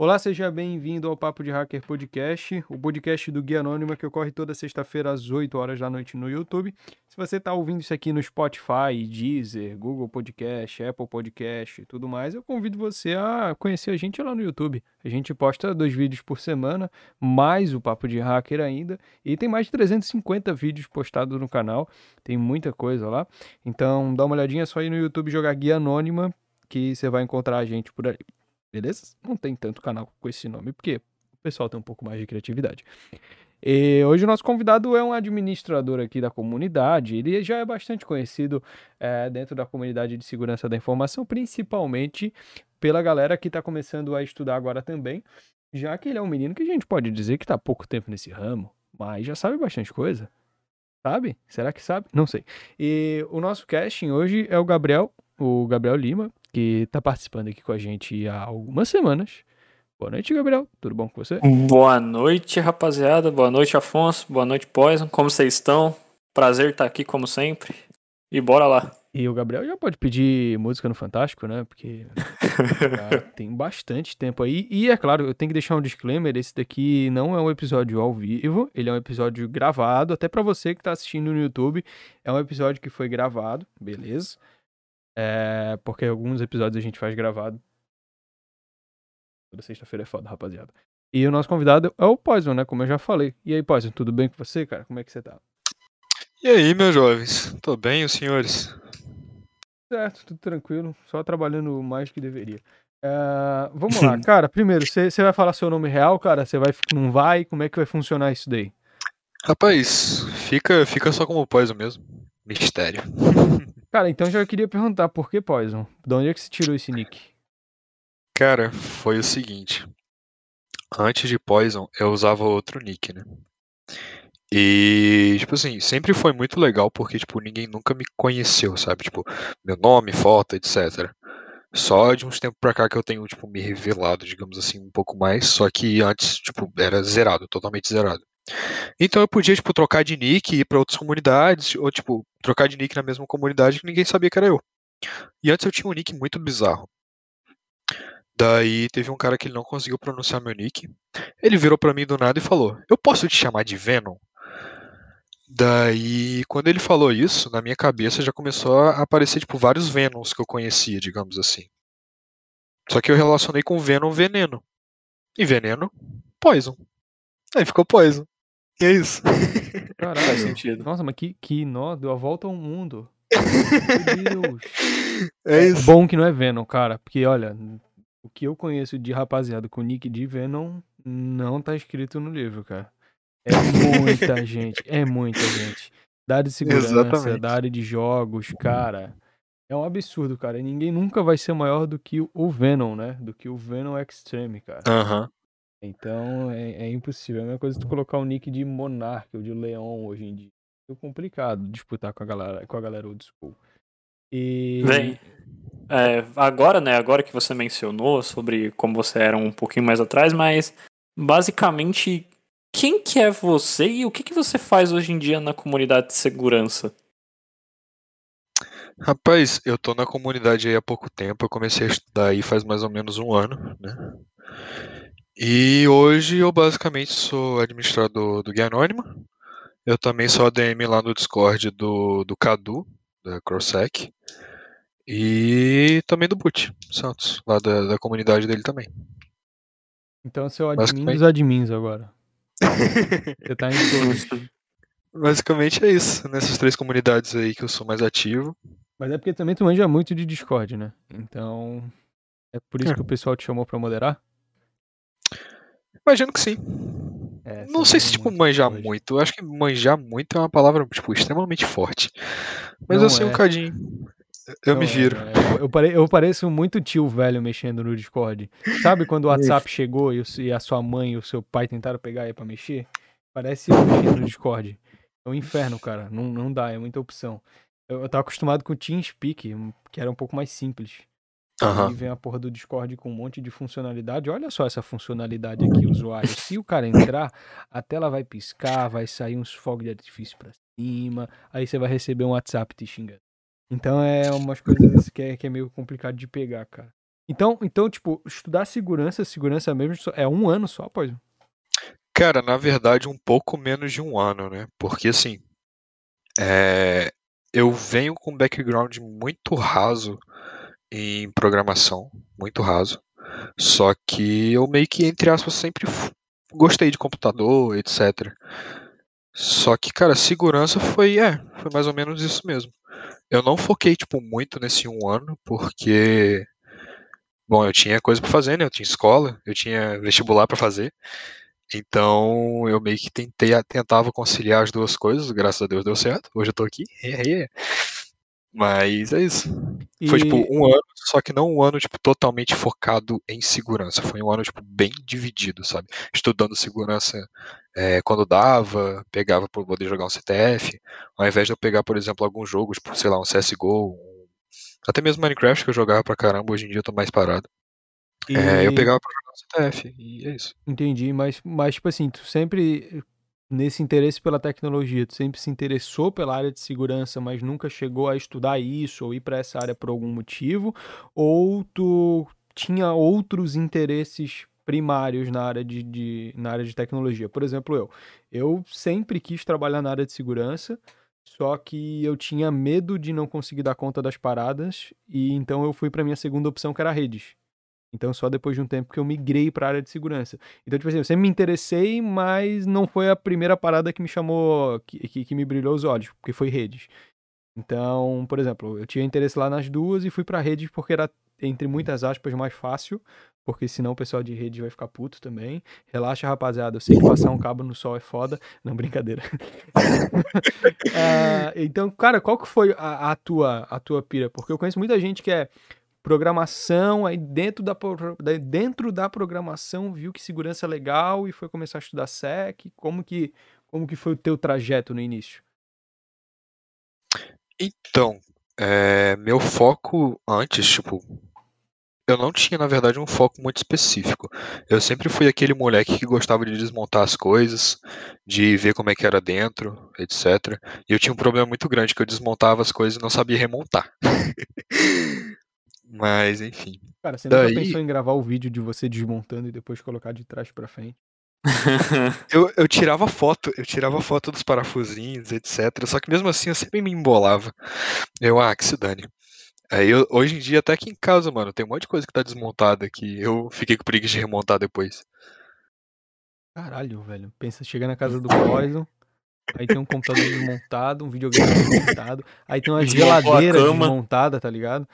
Olá, seja bem-vindo ao Papo de Hacker Podcast, o podcast do Guia Anônima que ocorre toda sexta-feira às 8 horas da noite no YouTube. Se você está ouvindo isso aqui no Spotify, Deezer, Google Podcast, Apple Podcast e tudo mais, eu convido você a conhecer a gente lá no YouTube. A gente posta dois vídeos por semana, mais o Papo de Hacker ainda, e tem mais de 350 vídeos postados no canal, tem muita coisa lá. Então dá uma olhadinha é só aí no YouTube jogar Guia Anônima que você vai encontrar a gente por ali beleza? Não tem tanto canal com esse nome, porque o pessoal tem um pouco mais de criatividade. E hoje o nosso convidado é um administrador aqui da comunidade. Ele já é bastante conhecido é, dentro da comunidade de segurança da informação, principalmente pela galera que está começando a estudar agora também, já que ele é um menino que a gente pode dizer que está há pouco tempo nesse ramo, mas já sabe bastante coisa. Sabe? Será que sabe? Não sei. E o nosso casting hoje é o Gabriel, o Gabriel Lima, que está participando aqui com a gente há algumas semanas. Boa noite, Gabriel. Tudo bom com você? Boa noite, rapaziada. Boa noite, Afonso. Boa noite, Poison. Como vocês estão? Prazer estar aqui, como sempre. E bora lá. E o Gabriel já pode pedir música no Fantástico, né? Porque tem bastante tempo aí. E é claro, eu tenho que deixar um disclaimer: esse daqui não é um episódio ao vivo, ele é um episódio gravado. Até para você que tá assistindo no YouTube, é um episódio que foi gravado, beleza? É, porque alguns episódios a gente faz gravado. Toda sexta-feira é foda, rapaziada. E o nosso convidado é o Poison, né? Como eu já falei. E aí, Poison, tudo bem com você, cara? Como é que você tá? E aí, meus jovens? Tô bem, os senhores? Certo, tudo tranquilo. Só trabalhando mais que deveria. Uh, vamos lá, cara. Primeiro, você vai falar seu nome real, cara? Você vai, não vai? Como é que vai funcionar isso daí? Rapaz, fica, fica só como Poison mesmo. Mistério. Cara, então já queria perguntar, por que Poison? De onde é que você tirou esse nick? Cara, foi o seguinte. Antes de Poison, eu usava outro nick, né? E, tipo assim, sempre foi muito legal porque, tipo, ninguém nunca me conheceu, sabe? Tipo, meu nome, foto, etc. Só de uns tempos pra cá que eu tenho, tipo, me revelado, digamos assim, um pouco mais. Só que antes, tipo, era zerado, totalmente zerado. Então eu podia, tipo, trocar de nick e ir pra outras comunidades, ou, tipo, trocar de nick na mesma comunidade que ninguém sabia que era eu. E antes eu tinha um nick muito bizarro. Daí teve um cara que ele não conseguiu pronunciar meu nick. Ele virou para mim do nada e falou: Eu posso te chamar de Venom? Daí, quando ele falou isso, na minha cabeça já começou a aparecer, tipo, vários Venoms que eu conhecia, digamos assim. Só que eu relacionei com Venom veneno. E veneno, Poison. Aí ficou Poison. E é isso. Caralho. Faz sentido. Nossa, mas que, que nó, deu a volta ao mundo. Meu Deus. É, é isso. bom que não é Venom, cara. Porque, olha, o que eu conheço de rapaziada com nick de Venom não tá escrito no livro, cara. É muita gente, é muita gente. Da área de segurança, Exatamente. da área de jogos, cara. É um absurdo, cara. E ninguém nunca vai ser maior do que o Venom, né? Do que o Venom Extreme, cara. Aham. Uhum. Então é, é impossível. É a mesma coisa tu colocar o nick de Monark ou de Leon hoje em dia. É complicado disputar com a galera, com a galera old school. E. Bem, é, agora, né? Agora que você mencionou sobre como você era um pouquinho mais atrás, mas basicamente, quem que é você e o que, que você faz hoje em dia na comunidade de segurança? Rapaz, eu tô na comunidade aí há pouco tempo, eu comecei a estudar aí faz mais ou menos um ano, né? E hoje eu basicamente sou administrador do Guia Anônima. Eu também sou ADM lá no Discord do, do Cadu, da CrossSec. E também do Boot Santos, lá da, da comunidade dele também. Então você é o admin dos admins agora. você tá em todos. Basicamente é isso, nessas três comunidades aí que eu sou mais ativo. Mas é porque também tu manja muito de Discord, né? Então. É por isso é. que o pessoal te chamou pra moderar? Imagino que sim. É, não sei se, tipo, manjar hoje. muito. Eu acho que manjar muito é uma palavra, tipo, extremamente forte. Mas não eu sei é. um cadinho. Eu não, me viro. É, eu, pare, eu pareço muito tio velho mexendo no Discord. Sabe quando o WhatsApp chegou e, e, a sua mãe e o seu pai tentaram pegar aí pra mexer? Parece eu mexendo no Discord. É um inferno, cara. Não, não dá, é muita opção. Eu, eu tava acostumado com o TeamSpeak, que era um pouco mais simples. Uhum. E vem a porra do Discord com um monte de funcionalidade. Olha só essa funcionalidade aqui, usuário. Se o cara entrar, a tela vai piscar, vai sair uns fogos de artifício pra cima, aí você vai receber um WhatsApp te xingando. Então é umas coisas que é, que é meio complicado de pegar, cara. Então, então, tipo, estudar segurança, segurança mesmo, é um ano só, pois? Cara, na verdade, um pouco menos de um ano, né? Porque assim, é, eu venho com um background muito raso em programação, muito raso. Só que eu meio que, entre aspas, sempre gostei de computador, etc. Só que, cara, segurança foi, é, foi mais ou menos isso mesmo. Eu não foquei, tipo, muito nesse um ano, porque, bom, eu tinha coisa para fazer, né? Eu tinha escola, eu tinha vestibular para fazer. Então, eu meio que tentei, tentava conciliar as duas coisas, graças a Deus deu certo. Hoje eu tô aqui. Mas é isso. E... Foi tipo um ano, só que não um ano tipo totalmente focado em segurança. Foi um ano tipo bem dividido, sabe? Estudando segurança é, quando dava, pegava para poder jogar um CTF, ao invés de eu pegar, por exemplo, alguns jogos, tipo, sei lá, um CS:GO, um... até mesmo Minecraft que eu jogava pra caramba, hoje em dia eu tô mais parado. E... É, eu pegava pra jogar um CTF, e é isso. Entendi, mas, mas tipo assim, tu sempre nesse interesse pela tecnologia, tu sempre se interessou pela área de segurança, mas nunca chegou a estudar isso ou ir para essa área por algum motivo, ou tu tinha outros interesses primários na área de, de, na área de tecnologia. Por exemplo, eu. Eu sempre quis trabalhar na área de segurança, só que eu tinha medo de não conseguir dar conta das paradas, e então eu fui para minha segunda opção, que era redes. Então, só depois de um tempo que eu migrei para a área de segurança. Então, tipo assim, eu sempre me interessei, mas não foi a primeira parada que me chamou, que, que, que me brilhou os olhos, porque foi redes. Então, por exemplo, eu tinha interesse lá nas duas e fui para redes porque era, entre muitas aspas, mais fácil, porque senão o pessoal de rede vai ficar puto também. Relaxa, rapaziada, eu sei que passar um cabo no sol é foda. Não, brincadeira. uh, então, cara, qual que foi a, a, tua, a tua pira? Porque eu conheço muita gente que é programação, aí dentro da, dentro da programação viu que segurança é legal e foi começar a estudar SEC. Como que, como que foi o teu trajeto no início? Então, é, meu foco antes, tipo, eu não tinha, na verdade, um foco muito específico. Eu sempre fui aquele moleque que gostava de desmontar as coisas, de ver como é que era dentro, etc. E eu tinha um problema muito grande, que eu desmontava as coisas e não sabia remontar. Mas, enfim. Cara, você Daí... nunca pensou em gravar o vídeo de você desmontando e depois colocar de trás para frente? eu, eu tirava foto, eu tirava foto dos parafusinhos, etc. Só que mesmo assim eu sempre me embolava. Eu, ah, que se dane. Aí eu, hoje em dia, até aqui em casa, mano, tem um monte de coisa que tá desmontada que eu fiquei com preguiça de remontar depois. Caralho, velho. Pensa, chega na casa do Poison, aí tem um computador desmontado, um videogame desmontado, aí tem uma geladeira desmontada, tá ligado?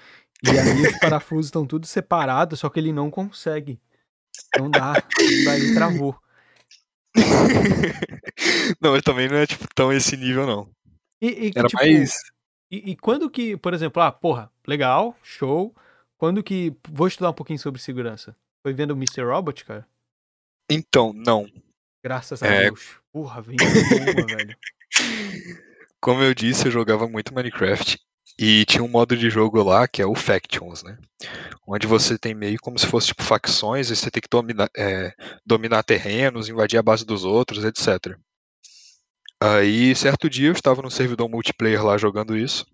E aí os parafusos estão tudo separados, só que ele não consegue. Não dá. Ele travou. não, ele também não é tipo tão esse nível, não. E, e Era tipo, mais. E, e, quando que, por exemplo, ah, porra, legal, show. Quando que. Vou estudar um pouquinho sobre segurança. Foi vendo o Mr. Robot, cara? Então, não. Graças a é... Deus. Porra, vem velho. Como eu disse, eu jogava muito Minecraft e tinha um modo de jogo lá que é o Factions, né? Onde você tem meio como se fosse tipo facções e você tem que dominar, é, dominar terrenos, invadir a base dos outros, etc. Aí, certo dia, eu estava no servidor multiplayer lá jogando isso.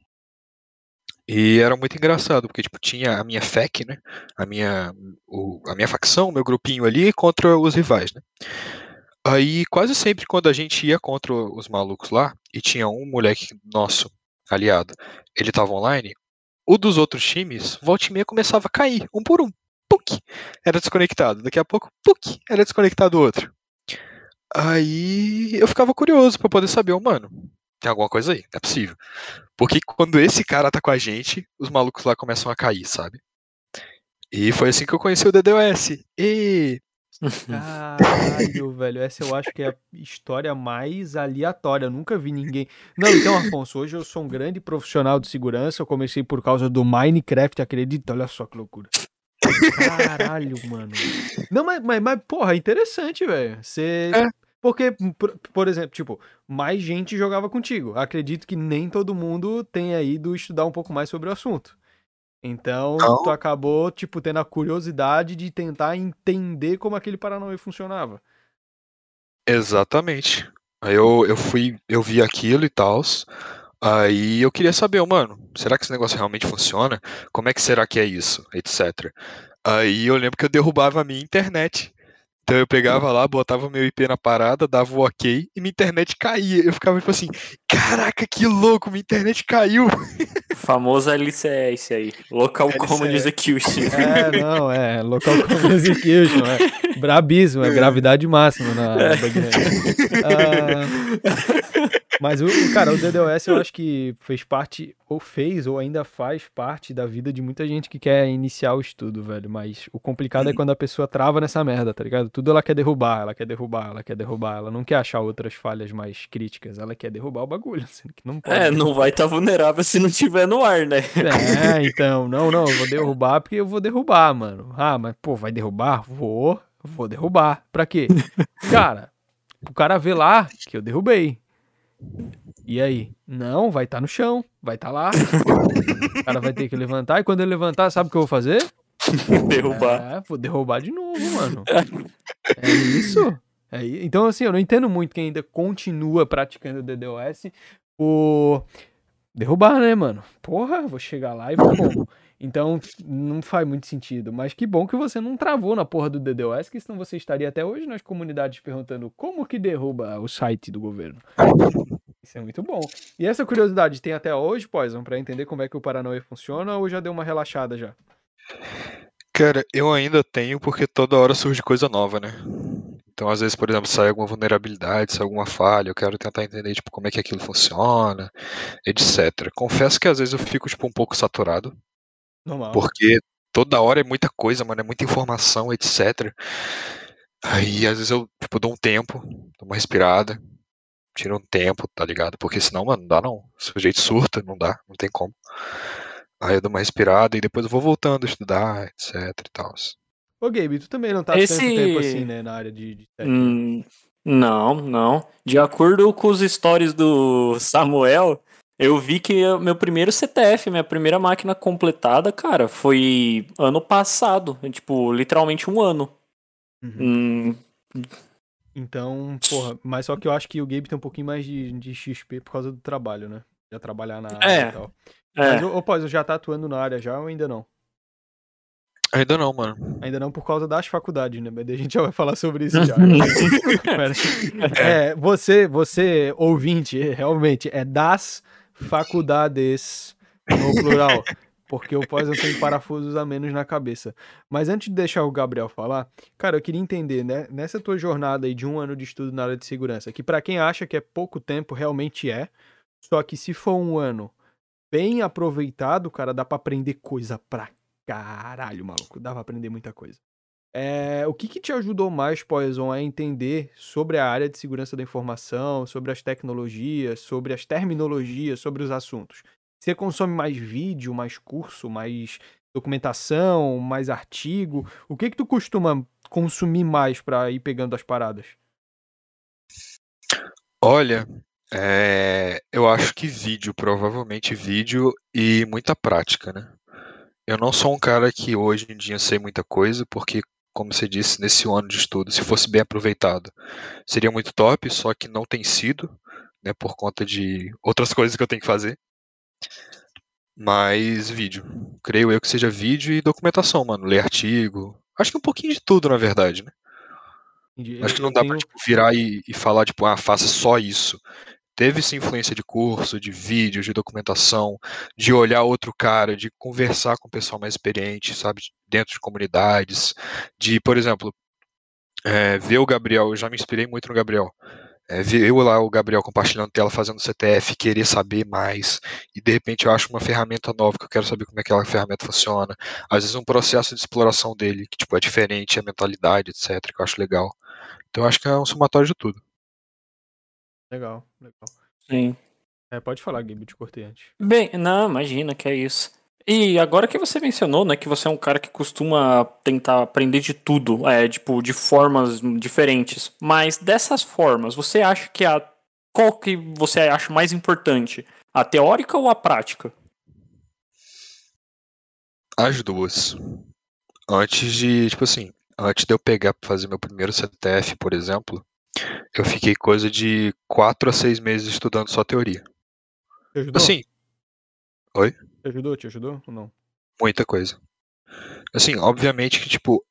E era muito engraçado, porque tipo, tinha a minha FAC, né? A minha, o, a minha facção, meu grupinho ali contra os rivais, né? Aí, quase sempre quando a gente ia contra os malucos lá, e tinha um moleque nosso aliado, ele estava online, o dos outros times, volta e meia começava a cair, um por um. Puk! Era desconectado. Daqui a pouco, puk! Era desconectado outro. Aí eu ficava curioso para poder saber, oh, mano, tem alguma coisa aí, é possível. Porque quando esse cara tá com a gente, os malucos lá começam a cair, sabe? E foi assim que eu conheci o DDoS. E Caralho, velho. Essa eu acho que é a história mais aleatória. Eu nunca vi ninguém. Não, então, Afonso, hoje eu sou um grande profissional de segurança. Eu comecei por causa do Minecraft, acredita? Olha só que loucura. Caralho, mano. Não, mas, mas, mas porra, é interessante, velho. Você. É. Porque, por, por, exemplo, tipo, mais gente jogava contigo. Acredito que nem todo mundo tenha ido estudar um pouco mais sobre o assunto. Então, Não. tu acabou, tipo, tendo a curiosidade de tentar entender como aquele Paranauê funcionava. Exatamente. Aí eu, eu fui, eu vi aquilo e tal. Aí eu queria saber, mano, será que esse negócio realmente funciona? Como é que será que é isso? Etc. Aí eu lembro que eu derrubava a minha internet. Então eu pegava lá, botava meu IP na parada, dava o ok e minha internet caía. Eu ficava tipo assim, caraca, que louco, minha internet caiu. Famoso LCS aí, Local LCS. Common Execution. É, não, é, Local Common Execution, é brabíssimo, é gravidade máxima na, na ah, mas o, cara, o DDoS eu acho que fez parte, ou fez, ou ainda faz parte da vida de muita gente que quer iniciar o estudo, velho. Mas o complicado é quando a pessoa trava nessa merda, tá ligado? Tudo ela quer derrubar, ela quer derrubar, ela quer derrubar. Ela não quer achar outras falhas mais críticas, ela quer derrubar o bagulho. Que não pode. É, não vai estar tá vulnerável se não tiver no ar, né? É, então, não, não, eu vou derrubar porque eu vou derrubar, mano. Ah, mas pô, vai derrubar? Vou, vou derrubar. Pra quê? Cara, o cara vê lá que eu derrubei. E aí? Não, vai estar tá no chão, vai estar tá lá. o cara vai ter que levantar, e quando ele levantar, sabe o que eu vou fazer? derrubar. É, vou derrubar de novo, mano. é isso. É, então, assim, eu não entendo muito quem ainda continua praticando DDoS por derrubar, né, mano? Porra, vou chegar lá e vou? Então, não faz muito sentido. Mas que bom que você não travou na porra do DDoS, que senão você estaria até hoje nas comunidades perguntando como que derruba o site do governo. Isso é muito bom. E essa curiosidade tem até hoje, Poison, para entender como é que o Paranauê funciona ou já deu uma relaxada já? Cara, eu ainda tenho porque toda hora surge coisa nova, né? Então, às vezes, por exemplo, sai alguma vulnerabilidade, sai alguma falha, eu quero tentar entender tipo, como é que aquilo funciona, etc. Confesso que às vezes eu fico tipo, um pouco saturado, Normal. Porque toda hora é muita coisa, mano, é muita informação, etc. Aí às vezes eu, tipo, dou um tempo, dou uma respirada, tiro um tempo, tá ligado? Porque senão, mano, não dá não. O sujeito surta, não dá, não tem como. Aí eu dou uma respirada e depois eu vou voltando a estudar, etc e tal. Ô, Gabe, tu também não tá Esse... tanto tempo assim, né, na área de, de hum, não, não. De acordo com os stories do Samuel, eu vi que meu primeiro CTF, minha primeira máquina completada, cara, foi ano passado. Tipo, literalmente um ano. Uhum. Hum... Então, porra, mas só que eu acho que o Gabe tem um pouquinho mais de, de XP por causa do trabalho, né? Já trabalhar na área é. e tal. É. Mas, ô, Pós, já tá atuando na área já ou ainda não? Ainda não, mano. Ainda não por causa das faculdades, né? Mas a gente já vai falar sobre isso já. é, você, você, ouvinte, realmente, é das faculdades no plural. Porque o pós eu tenho parafusos a menos na cabeça. Mas antes de deixar o Gabriel falar, cara, eu queria entender, né? Nessa tua jornada aí de um ano de estudo na área de segurança, que para quem acha que é pouco tempo, realmente é. Só que se for um ano bem aproveitado, cara, dá pra aprender coisa pra caralho, maluco. Dá pra aprender muita coisa. É, o que, que, te ajudou mais, Poison, a entender sobre a área de segurança da informação, sobre as tecnologias, sobre as terminologias, sobre os assuntos? Você consome mais vídeo, mais curso, mais documentação, mais artigo? O que que tu costuma consumir mais para ir pegando as paradas? Olha, é, eu acho que vídeo, provavelmente vídeo e muita prática, né? Eu não sou um cara que hoje em dia sei muita coisa, porque como você disse, nesse ano de estudo, se fosse bem aproveitado, seria muito top, só que não tem sido, né, por conta de outras coisas que eu tenho que fazer. Mas vídeo. Creio eu que seja vídeo e documentação, mano. Ler artigo. Acho que um pouquinho de tudo, na verdade, né? Acho que não dá tenho... pra tipo, virar e, e falar, tipo, ah, faça só isso teve essa influência de curso, de vídeo, de documentação, de olhar outro cara, de conversar com o pessoal mais experiente, sabe, dentro de comunidades, de, por exemplo, é, ver o Gabriel, eu já me inspirei muito no Gabriel. É, ver eu lá, o Gabriel compartilhando tela, fazendo CTF, querer saber mais, e de repente eu acho uma ferramenta nova que eu quero saber como é que aquela ferramenta funciona. Às vezes um processo de exploração dele, que tipo, é diferente, a mentalidade, etc., que eu acho legal. Então eu acho que é um somatório de tudo. Legal, legal. Sim. É, pode falar, Gabe, te cortei antes. Bem, não, imagina que é isso. E agora que você mencionou, né, que você é um cara que costuma tentar aprender de tudo, é, tipo, de formas diferentes. Mas dessas formas, você acha que a qual que você acha mais importante? A teórica ou a prática? As duas. Antes de, tipo assim, antes de eu pegar para fazer meu primeiro CTF, por exemplo, eu fiquei coisa de quatro a seis meses estudando só teoria. Te ajudou? Assim. Oi? Te ajudou? Te ajudou ou não? Muita coisa. Assim, obviamente que, tipo,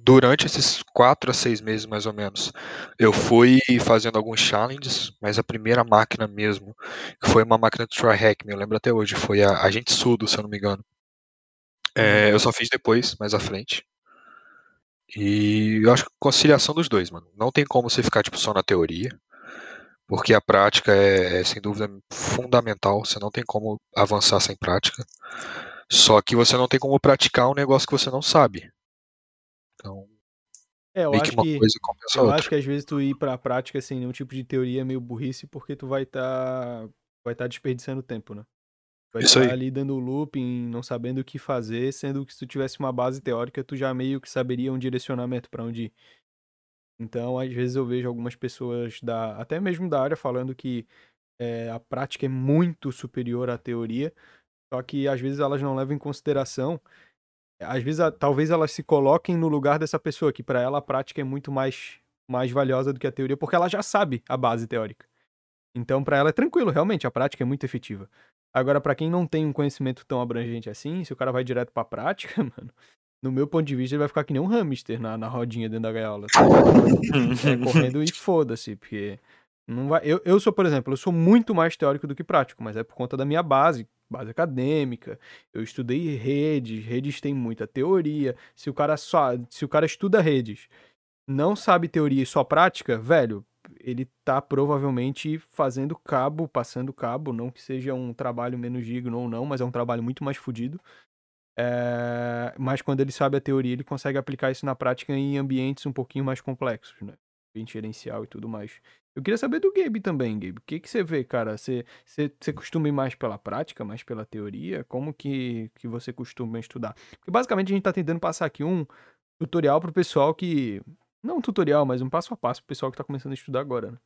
durante esses quatro a seis meses, mais ou menos, eu fui fazendo alguns challenges, mas a primeira máquina mesmo, que foi uma máquina do TryHack, me lembro até hoje, foi a Agente Sudo, se eu não me engano. É, eu só fiz depois, mais à frente. E eu acho que conciliação dos dois, mano. Não tem como você ficar, tipo, só na teoria. Porque a prática é, é sem dúvida fundamental. Você não tem como avançar sem prática. Só que você não tem como praticar um negócio que você não sabe. Então, É, eu que acho que a eu acho que às vezes tu ir pra prática sem nenhum tipo de teoria é meio burrice porque tu vai estar vai estar desperdiçando tempo, né? Vai Isso estar aí. ali dando looping, não sabendo o que fazer, sendo que se tu tivesse uma base teórica, tu já meio que saberia um direcionamento pra onde ir. Então, às vezes eu vejo algumas pessoas da até mesmo da área falando que é, a prática é muito superior à teoria, só que às vezes elas não levam em consideração às vezes, a- talvez elas se coloquem no lugar dessa pessoa, que pra ela a prática é muito mais, mais valiosa do que a teoria, porque ela já sabe a base teórica. Então, pra ela é tranquilo, realmente, a prática é muito efetiva. Agora, pra quem não tem um conhecimento tão abrangente assim, se o cara vai direto pra prática, mano, no meu ponto de vista, ele vai ficar que nem um hamster na, na rodinha dentro da gaiola. tá? É, correndo e foda-se, porque não vai. Eu, eu sou, por exemplo, eu sou muito mais teórico do que prático, mas é por conta da minha base, base acadêmica. Eu estudei redes, redes tem muita teoria. Se o cara só, se o cara estuda redes, não sabe teoria e só prática, velho, ele tá provavelmente fazendo cabo, passando cabo, não que seja um trabalho menos digno ou não, mas é um trabalho muito mais fodido. É, mas quando ele sabe a teoria, ele consegue aplicar isso na prática em ambientes um pouquinho mais complexos, né? Ambiente gerencial e tudo mais. Eu queria saber do Gabe também, Gabe. O que, que você vê, cara? Você, você, você costuma ir mais pela prática, mais pela teoria? Como que, que você costuma estudar? Porque basicamente a gente tá tentando passar aqui um tutorial pro pessoal que. Não um tutorial, mas um passo a passo pro pessoal que tá começando a estudar agora, né?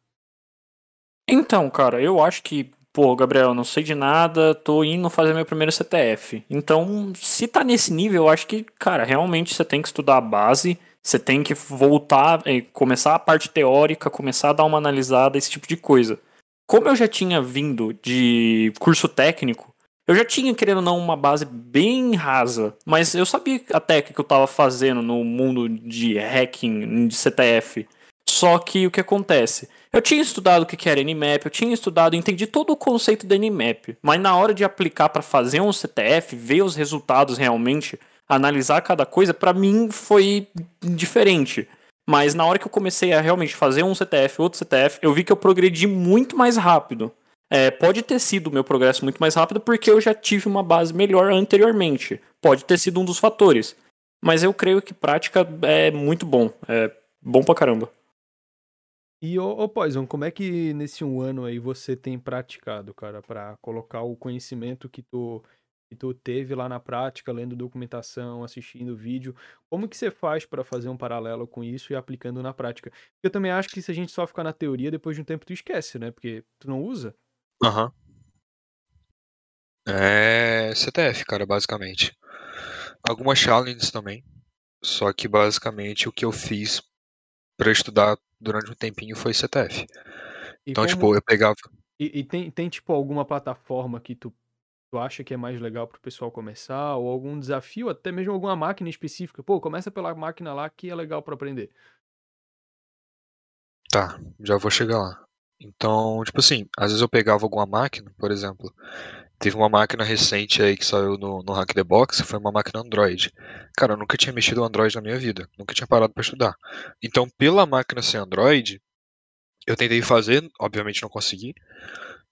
Então, cara, eu acho que, pô, Gabriel, não sei de nada, tô indo fazer meu primeiro CTF. Então, se tá nesse nível, eu acho que, cara, realmente você tem que estudar a base, você tem que voltar, eh, começar a parte teórica, começar a dar uma analisada, esse tipo de coisa. Como eu já tinha vindo de curso técnico, eu já tinha, querendo ou não, uma base bem rasa, mas eu sabia até que eu tava fazendo no mundo de hacking, de CTF. Só que o que acontece? Eu tinha estudado o que que era Nmap, eu tinha estudado, entendi todo o conceito da Nmap, mas na hora de aplicar para fazer um CTF, ver os resultados realmente, analisar cada coisa, para mim foi diferente. Mas na hora que eu comecei a realmente fazer um CTF, outro CTF, eu vi que eu progredi muito mais rápido. É, pode ter sido o meu progresso muito mais rápido porque eu já tive uma base melhor anteriormente. Pode ter sido um dos fatores. Mas eu creio que prática é muito bom. É bom pra caramba. E, ô, Poison, como é que nesse um ano aí você tem praticado, cara, pra colocar o conhecimento que tu, que tu teve lá na prática, lendo documentação, assistindo vídeo, como que você faz pra fazer um paralelo com isso e aplicando na prática? Eu também acho que se a gente só ficar na teoria, depois de um tempo tu esquece, né? Porque tu não usa. Aham. É CTF, cara, basicamente. Algumas challenges também. Só que basicamente o que eu fiz pra estudar durante um tempinho foi CTF. E Então, como- tipo, eu pegava. E, e tem, tem, tipo, alguma plataforma que tu, tu acha que é mais legal pro pessoal começar? Ou algum desafio, até mesmo alguma máquina específica? Pô, começa pela máquina lá que é legal pra aprender. Tá, já vou chegar lá. Então, tipo assim, às vezes eu pegava alguma máquina, por exemplo, teve uma máquina recente aí que saiu no, no Hack the Box, foi uma máquina Android. Cara, eu nunca tinha mexido no Android na minha vida, nunca tinha parado pra estudar. Então, pela máquina ser Android, eu tentei fazer, obviamente não consegui.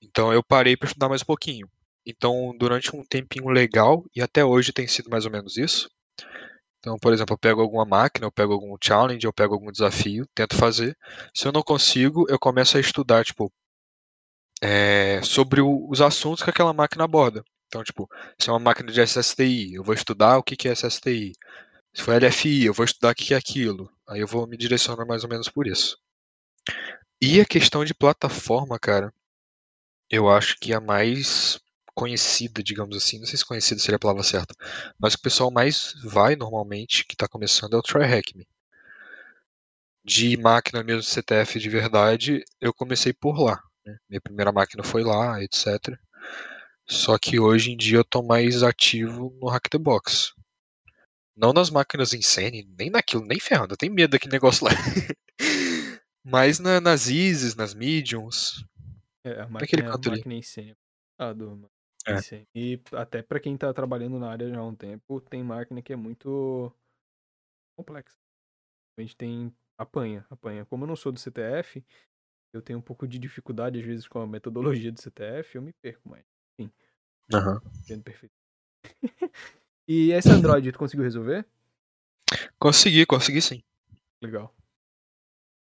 Então, eu parei pra estudar mais um pouquinho. Então, durante um tempinho legal, e até hoje tem sido mais ou menos isso. Então, por exemplo, eu pego alguma máquina, eu pego algum challenge, eu pego algum desafio, tento fazer. Se eu não consigo, eu começo a estudar, tipo, é, sobre o- os assuntos que aquela máquina aborda. Então, tipo, se é uma máquina de SSTI, eu vou estudar o que que é SSTI. Se for LFI, eu vou estudar o que é aquilo. Aí eu vou me direcionar mais ou menos por isso. E a questão de plataforma, cara, eu acho que a mais conhecida, digamos assim, não sei se conhecida seria a palavra certa, mas o pessoal mais vai normalmente, que está começando, é o TryHackMe. De máquina mesmo, CTF de verdade, eu comecei por lá. né? Minha primeira máquina foi lá, etc. Só que hoje em dia eu tô mais ativo no Hack the Box. Não nas máquinas Insane, nem naquilo, nem ferrando. Eu tenho medo daquele negócio lá. Mas na, nas Isis, nas Mediums. É, a máquina, a máquina Insane. Ah, do, é. E até para quem tá trabalhando na área já há um tempo, tem máquina que é muito complexa. A gente tem apanha, apanha. Como eu não sou do CTF, eu tenho um pouco de dificuldade às vezes com a metodologia do CTF, eu me perco, mas enfim. Aham. Uhum. perfeito. e esse Android, tu conseguiu resolver? Consegui, consegui sim. Legal.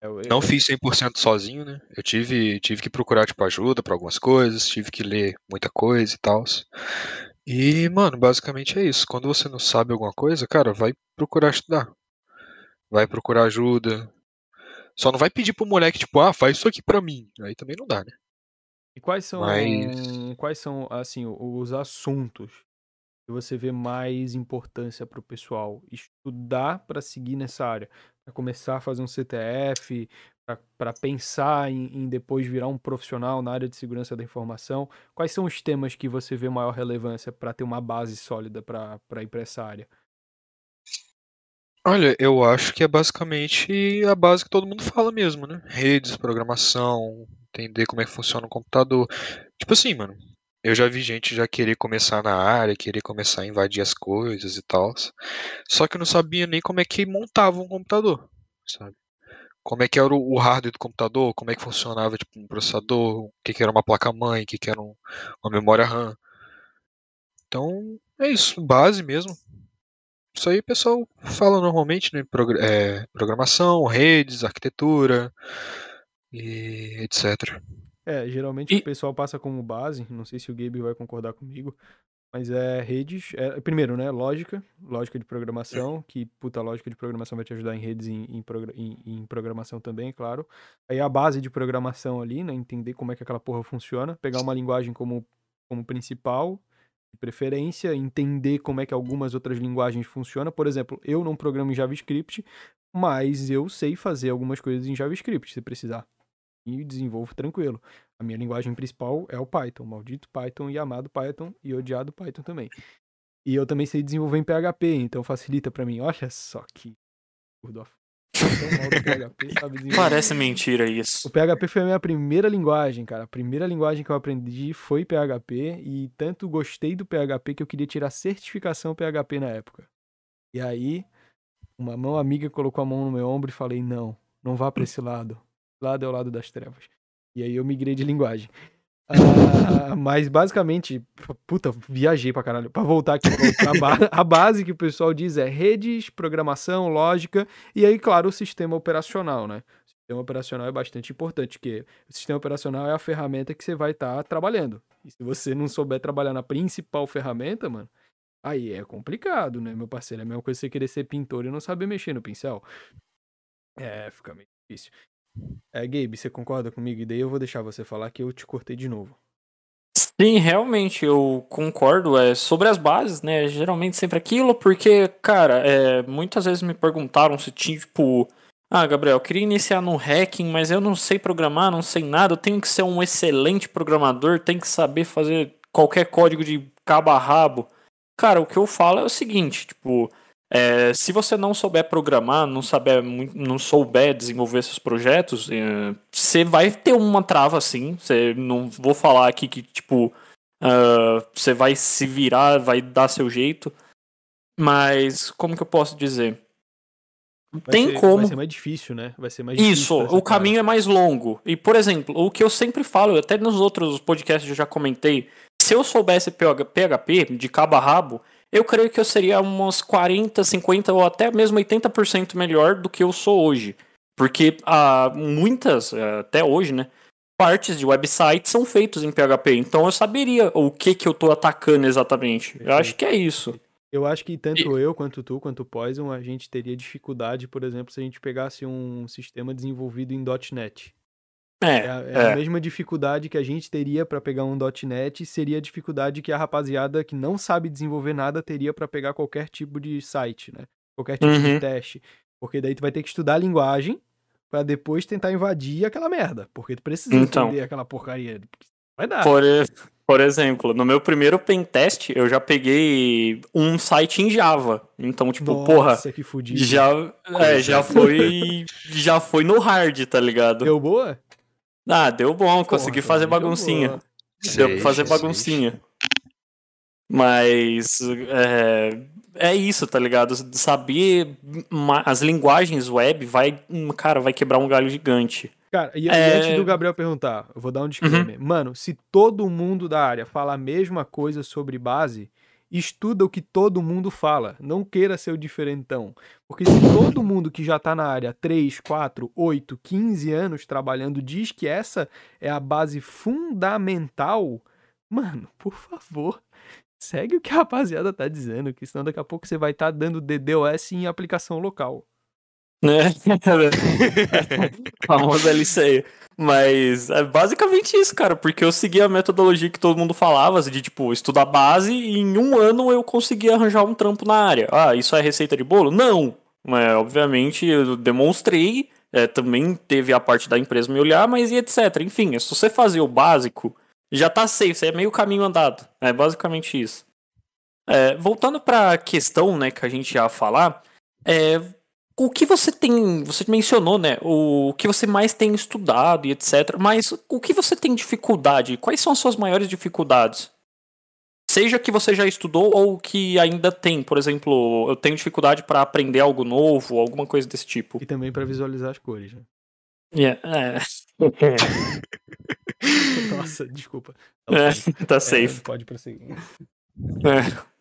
Eu, eu... Não fiz 100% sozinho, né? Eu tive, tive que procurar tipo ajuda para algumas coisas, tive que ler muita coisa e tal. E, mano, basicamente é isso. Quando você não sabe alguma coisa, cara, vai procurar estudar. Vai procurar ajuda. Só não vai pedir pro moleque, tipo, ah, faz isso aqui pra mim. Aí também não dá, né? E quais são, Mas... quais são assim, os assuntos que você vê mais importância para o pessoal estudar para seguir nessa área? Para começar a fazer um CTF, para pensar em, em, depois virar um profissional na área de segurança da informação? Quais são os temas que você vê maior relevância para ter uma base sólida para ir para essa área? Olha, eu acho que é basicamente a base que todo mundo fala mesmo, né? Redes, programação, entender como é que funciona o computador. Tipo assim, mano, eu já vi gente já querer começar na área, querer começar a invadir as coisas e tal. Só que eu não sabia nem como é que montava um computador, sabe? Como é que era o hardware do computador, como é que funcionava tipo, um processador, o que, que era uma placa-mãe, o que, que era um, uma memória RAM. Então, é isso, base mesmo. Isso aí o pessoal fala normalmente, né? é, programação, redes, arquitetura e etc. É, geralmente e... o pessoal passa como base, não sei se o Gabe vai concordar comigo, mas é redes, é, primeiro, né, lógica, lógica de programação, que puta lógica de programação vai te ajudar em redes e em, em, em, programação também, claro. Aí a base de programação ali, né, entender como é que aquela porra funciona, pegar uma linguagem como, como principal, de preferência, entender como é que algumas outras linguagens funcionam. Por exemplo, eu não programo em JavaScript, mas eu sei fazer algumas coisas em JavaScript, se precisar e desenvolvo tranquilo. A minha linguagem principal é o Python, maldito Python e amado Python e odiado Python também. E eu também sei desenvolver em PHP, então facilita para mim. Olha só que Parece mentira isso. O PHP foi a minha primeira linguagem, cara. A primeira linguagem que eu aprendi foi PHP e tanto gostei do PHP que eu queria tirar certificação PHP na época. E aí, uma mão amiga colocou a mão no meu ombro e falei: "Não, não vá para esse lado lado é o lado das trevas. E aí eu migrei de linguagem. Uh, mas basicamente, puta, viajei pra caralho. Pra voltar aqui, a, a base que o pessoal diz é redes, programação, lógica e aí, claro, o sistema operacional, né? O sistema operacional é bastante importante, porque o sistema operacional é a ferramenta que você vai estar tá trabalhando. E se você não souber trabalhar na principal ferramenta, mano, aí é complicado, né, meu parceiro? É a mesma coisa você querer ser pintor e não saber mexer no pincel. É, fica meio difícil. É, Gabe, você concorda comigo? E daí eu vou deixar você falar que eu te cortei de novo. Sim, realmente, eu concordo. É, sobre as bases, né? Geralmente sempre aquilo, porque, cara, é, muitas vezes me perguntaram se tinha, tipo. Ah, Gabriel, eu queria iniciar no hacking, mas eu não sei programar, não sei nada. Eu tenho que ser um excelente programador, tenho que saber fazer qualquer código de cabo a rabo. Cara, o que eu falo é o seguinte, tipo, é, se você não souber programar, não saber, não souber desenvolver seus projetos, é, você vai ter uma trava sim. Você não vou falar aqui que tipo uh, você vai se virar, vai dar seu jeito, mas como que eu posso dizer? Vai Tem ser, como. Vai ser mais difícil, né? Vai ser mais. Isso, o caminho é mais longo. E, por exemplo, o que eu sempre falo, até nos outros podcasts eu já comentei, se eu soubesse PHP de cabo a rabo, eu creio que eu seria uns 40, 50 ou até mesmo 80% melhor do que eu sou hoje. Porque há muitas, é, até hoje, né? Partes de websites são feitos em PHP. Então eu saberia o que, que eu estou atacando exatamente. Eu acho que é isso. Eu acho que tanto eu quanto tu, quanto o Poison, a gente teria dificuldade, por exemplo, se a gente pegasse um sistema desenvolvido em .NET. É, é, é, é, a mesma dificuldade que a gente teria para pegar um .NET, seria a dificuldade que a rapaziada que não sabe desenvolver nada teria para pegar qualquer tipo de site, né? Qualquer tipo uhum. de teste. Porque daí tu vai ter que estudar a linguagem para depois tentar invadir aquela merda. Porque tu precisa então, entender aquela porcaria. Vai dar. Por, por exemplo, no meu primeiro pentest, eu já peguei um site em Java. Então, tipo, Nossa, porra, que fudido. já, é, já foi. Já foi no hard, tá ligado? Deu boa? Ah, deu bom, consegui Porra, fazer baguncinha. boa. Deu pra fazer baguncinha. Mas é, é isso, tá ligado? Saber as linguagens web vai, cara, vai quebrar um galho gigante. Cara, e, e É. antes do Gabriel perguntar, eu vou dar um disclaimer. Mano, se todo mundo da área fala a mesma coisa sobre base, estuda o que todo mundo fala. Não queira ser o diferentão. Porque se todo mundo que já tá na área há 3, 4, 8, 15 anos trabalhando diz que essa é a base fundamental, mano, por favor, segue o que a rapaziada tá dizendo, que senão daqui a pouco você vai estar dando DDoS em aplicação local. Né? Famoso LCI. Mas é basicamente isso, cara, porque eu segui a metodologia que todo mundo falava, de tipo, estudar base e em um ano eu consegui arranjar um trampo na área. Ah, isso é receita de bolo? Não! Mas, obviamente, eu demonstrei, é, também teve a parte da empresa me olhar, mas e etc. Enfim, é se você fazer o básico, já tá safe, você é meio caminho andado. É basicamente isso. É, voltando pra questão, né, que a gente ia falar, é, o que você tem, você mencionou, né, o que você mais tem estudado e etc, mas o que você tem dificuldade? Quais são as suas maiores dificuldades? Seja que você já estudou ou que ainda tem, por exemplo, eu tenho dificuldade para aprender algo novo, alguma coisa desse tipo. E também pra visualizar as cores, né? Yeah, é, Nossa, desculpa. é, tá É, safe. pode prosseguir. É.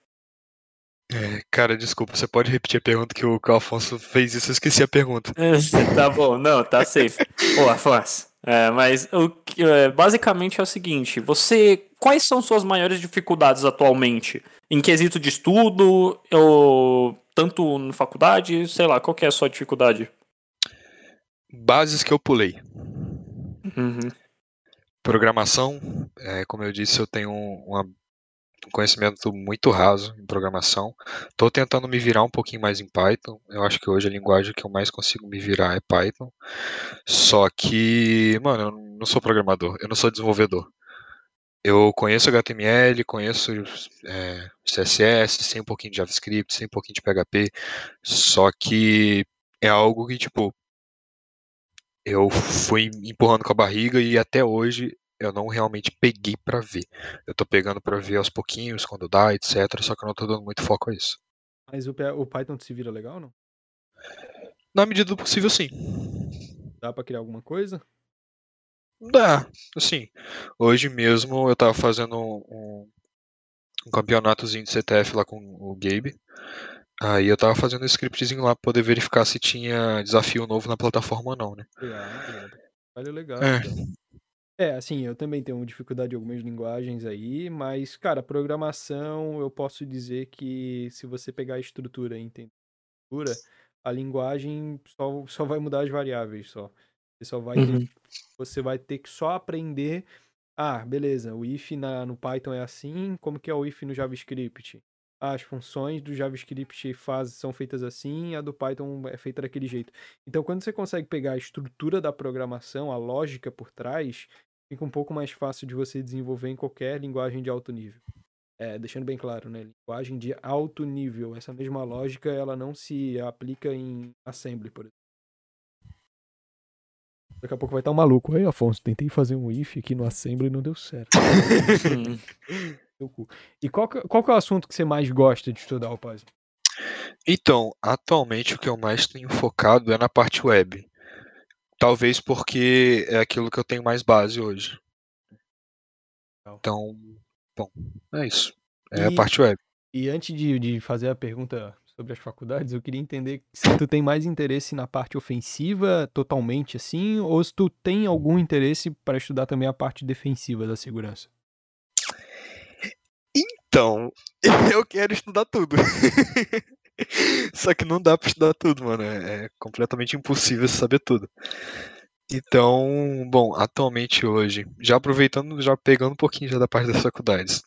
É, cara, desculpa, você pode repetir a pergunta que o, que o Afonso fez isso, eu esqueci a pergunta. tá bom, não, tá safe. Ô, Afonso, é, mas o que- é, basicamente é o seguinte: você. Quais são suas maiores dificuldades atualmente? Em quesito de estudo, ou tanto na faculdade, sei lá, qual que é a sua dificuldade? Bases que eu pulei. Uhum. Programação, é, como eu disse, eu tenho um, uma- um conhecimento muito raso em programação. Estou tentando me virar um pouquinho mais em Python. Eu acho que hoje a linguagem que eu mais consigo me virar é Python. Só que, mano, eu não sou programador, eu não sou desenvolvedor. Eu conheço HTML, conheço é, CSS, sei um pouquinho de JavaScript, sei um pouquinho de PHP. Só que é algo que, tipo, eu fui empurrando com a barriga e até hoje eu não realmente peguei pra ver. Eu tô pegando pra ver aos pouquinhos, quando dá, etc. Só que eu não tô dando muito foco a isso. Mas o, o Python se vira legal ou não? Na medida do possível, sim. Dá pra criar alguma coisa? Dá, assim. Hoje mesmo eu tava fazendo um, um campeonatozinho de CTF lá com o Gabe. Aí eu tava fazendo um scriptzinho lá pra poder verificar se tinha desafio novo na plataforma ou não, né? Legal, legal. Trabalho legal. É. então. É, assim, eu também tenho dificuldade em algumas linguagens aí, mas, cara, programação, eu posso dizer que se você pegar a estrutura e entender a estrutura, a linguagem só, só vai mudar as variáveis só. Você só vai Uhum. ter, você vai ter que só aprender, ah, beleza, o if na, no Python é assim, como que é o if no JavaScript? Ah, as funções do JavaScript faz, são feitas assim, a do Python é feita daquele jeito. Então, quando você consegue pegar a estrutura da programação, a lógica por trás, fica um pouco mais fácil de você desenvolver em qualquer linguagem de alto nível. É, deixando bem claro, né? Linguagem de alto nível. Essa mesma lógica, ela não se aplica em assembly, por exemplo. Daqui a pouco vai estar um maluco. Aí, Afonso, tentei fazer um if aqui no assembly e não deu certo. E qual que, qual que é o assunto que você mais gosta de estudar, Paz? Então, atualmente o que eu mais tenho focado é na parte web. Talvez porque é aquilo que eu tenho mais base hoje. Então, bom, é isso. É a E- parte web. E antes de, de fazer a pergunta sobre as faculdades, eu queria entender se tu tem mais interesse na parte ofensiva totalmente assim, ou se tu tem algum interesse para estudar também a parte defensiva da segurança. Então, eu quero estudar tudo. Só que não dá pra estudar tudo, mano. É é completamente impossível saber tudo. Então, bom, atualmente hoje, já aproveitando, já pegando um pouquinho já da parte das faculdades.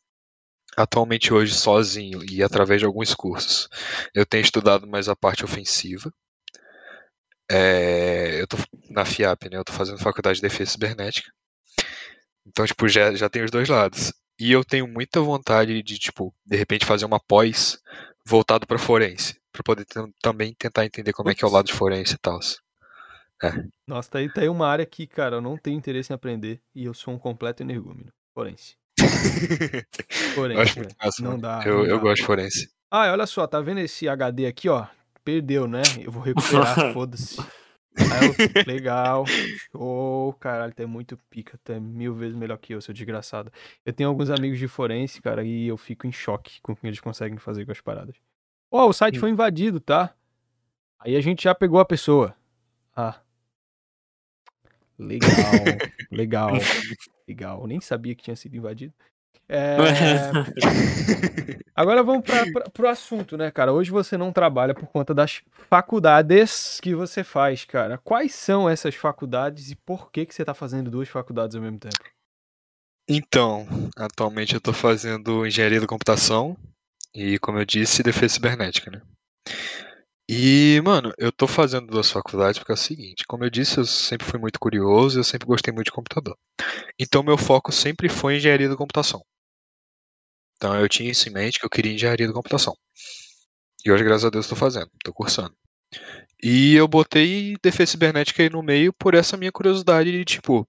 Atualmente hoje, sozinho e através de alguns cursos, eu tenho estudado mais a parte ofensiva. É, eu tô na FIAP, né? Eu tô fazendo faculdade de defesa cibernética. Então, tipo, já, já tem os dois lados. e eu tenho muita vontade de, tipo, de repente fazer uma pós voltado para forense, para poder também tentar entender como Ups. é que é o lado de forense e tal. É. Nossa, tá aí, tá aí uma área que, cara, eu não tenho interesse em aprender e eu sou um completo energúmeno. Forense. forense, eu massa, não dá. Eu, não eu dá. gosto de forense. Ah, olha só, tá vendo esse HD aqui, ó? Perdeu, né? Eu vou recuperar, foda-se. Eu, legal, show, caralho, tem muito pica, tá mil vezes melhor que eu, seu desgraçado. Eu tenho alguns amigos de forense, cara, e eu fico em choque com o que eles conseguem fazer com as paradas. Ó, oh, o site foi invadido, tá? Aí a gente já pegou a pessoa. Ah. Legal, legal, legal. Nem sabia que tinha sido invadido. É... Agora vamos para o assunto, né, cara? Hoje você não trabalha por conta das faculdades que você faz, cara. Quais são essas faculdades e por que, que você está fazendo duas faculdades ao mesmo tempo? Então, atualmente eu estou fazendo engenharia da computação e, como eu disse, defesa cibernética, né? E, mano, eu tô fazendo duas faculdades porque é o seguinte, como eu disse, eu sempre fui muito curioso, eu sempre gostei muito de computador. Então, meu foco sempre foi engenharia da computação. Então eu tinha isso em mente que eu queria engenharia da computação. E hoje, graças a Deus, estou fazendo, estou cursando. E eu botei defesa cibernética aí no meio por essa minha curiosidade de, tipo,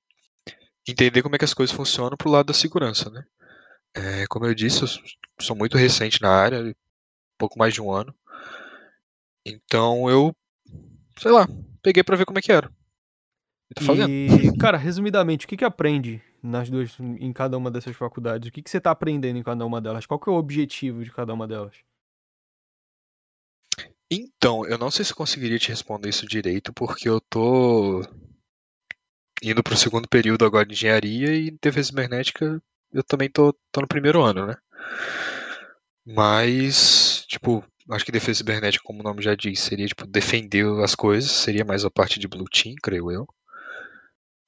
entender como é que as coisas funcionam pro lado da segurança, né? É, como eu disse, eu sou muito recente na área, pouco mais de um ano. Então eu, sei lá, peguei para ver como é que era. E tô fazendo. E, cara, resumidamente, o que que aprende nas duas, em cada uma dessas faculdades? O que, que você está aprendendo em cada uma delas? Qual que é o objetivo de cada uma delas? Então, eu não sei se eu conseguiria te responder isso direito, porque eu tô indo para o segundo período agora de engenharia e defesa cibernética eu também tô, tô no primeiro ano, né? Mas, tipo, acho que defesa cibernética, como o nome já diz, seria tipo defender as coisas, seria mais a parte de blue team, creio eu.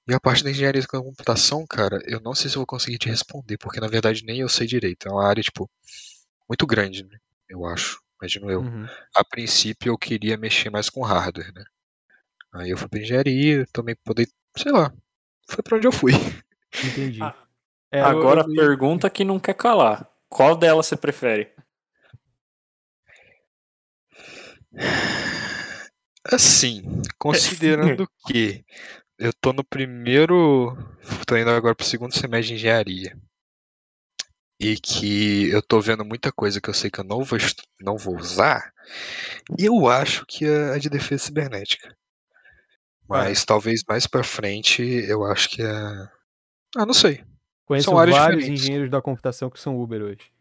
E a parte da engenharia da computação, cara, eu não sei se eu vou conseguir te responder, porque na verdade nem eu sei direito. É uma área, tipo, muito grande, né? Eu acho, imagino eu. Uhum. A princípio eu queria mexer mais com hardware, né? Aí eu fui pra engenharia, também poder, sei lá, foi pra onde eu fui. Entendi. Ah, é, agora eu... a pergunta que não quer calar. Qual delas você prefere? Assim, considerando que eu tô no primeiro. tô indo agora pro segundo semestre de engenharia. E que eu tô vendo muita coisa que eu sei que eu não vou, não vou usar. E eu acho que é a de defesa cibernética. Mas é. talvez mais pra frente eu acho que é. Ah, não sei. Conheço São vários diferentes. engenheiros da computação que são Uber hoje.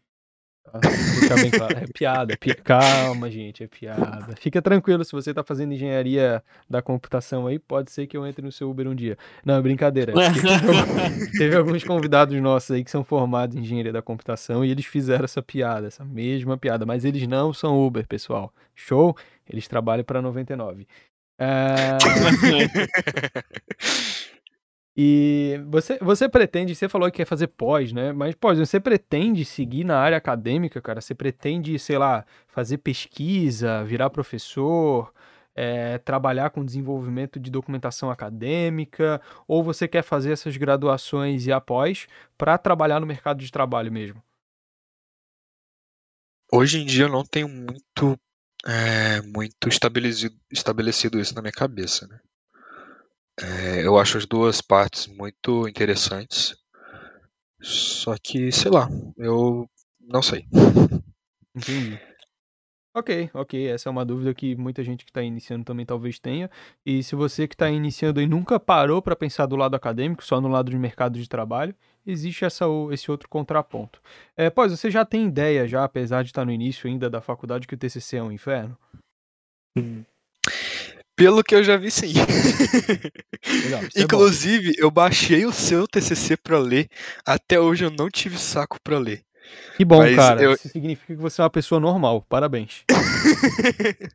Ficar bem claro. É piada, é piada. Calma, gente, é piada. Fica tranquilo, se você tá fazendo engenharia da computação aí, pode ser que eu entre no seu Uber um dia. Não, é brincadeira. Teve, teve alguns convidados nossos aí que são formados em engenharia da computação e eles fizeram essa piada, essa mesma piada, mas eles não são Uber, pessoal. Show? Eles trabalham para 99. É... E você, você pretende, você falou que quer fazer pós, né? Mas pós, você pretende seguir na área acadêmica, cara? Você pretende, sei lá, fazer pesquisa, virar professor, é, trabalhar com desenvolvimento de documentação acadêmica? Ou você quer fazer essas graduações e após para trabalhar no mercado de trabalho mesmo? Hoje em dia eu não tenho muito, é, muito estabelecido, estabelecido isso na minha cabeça, né? É, eu acho as duas partes muito interessantes. Só que, sei lá, eu não sei. Entendi. Ok, ok. Essa é uma dúvida que muita gente que está iniciando também talvez tenha. E se você que está iniciando e nunca parou para pensar do lado acadêmico, só no lado de mercado de trabalho, existe essa, esse outro contraponto. É, pois, você já tem ideia, já, apesar de estar tá no início ainda da faculdade, que o TCC é um inferno? Hum. Pelo que eu já vi, sim. Legal, é Inclusive, é eu baixei o seu TCC para ler. Até hoje eu não tive saco para ler. Que bom, Mas cara. Eu... Isso significa que você é uma pessoa normal. Parabéns.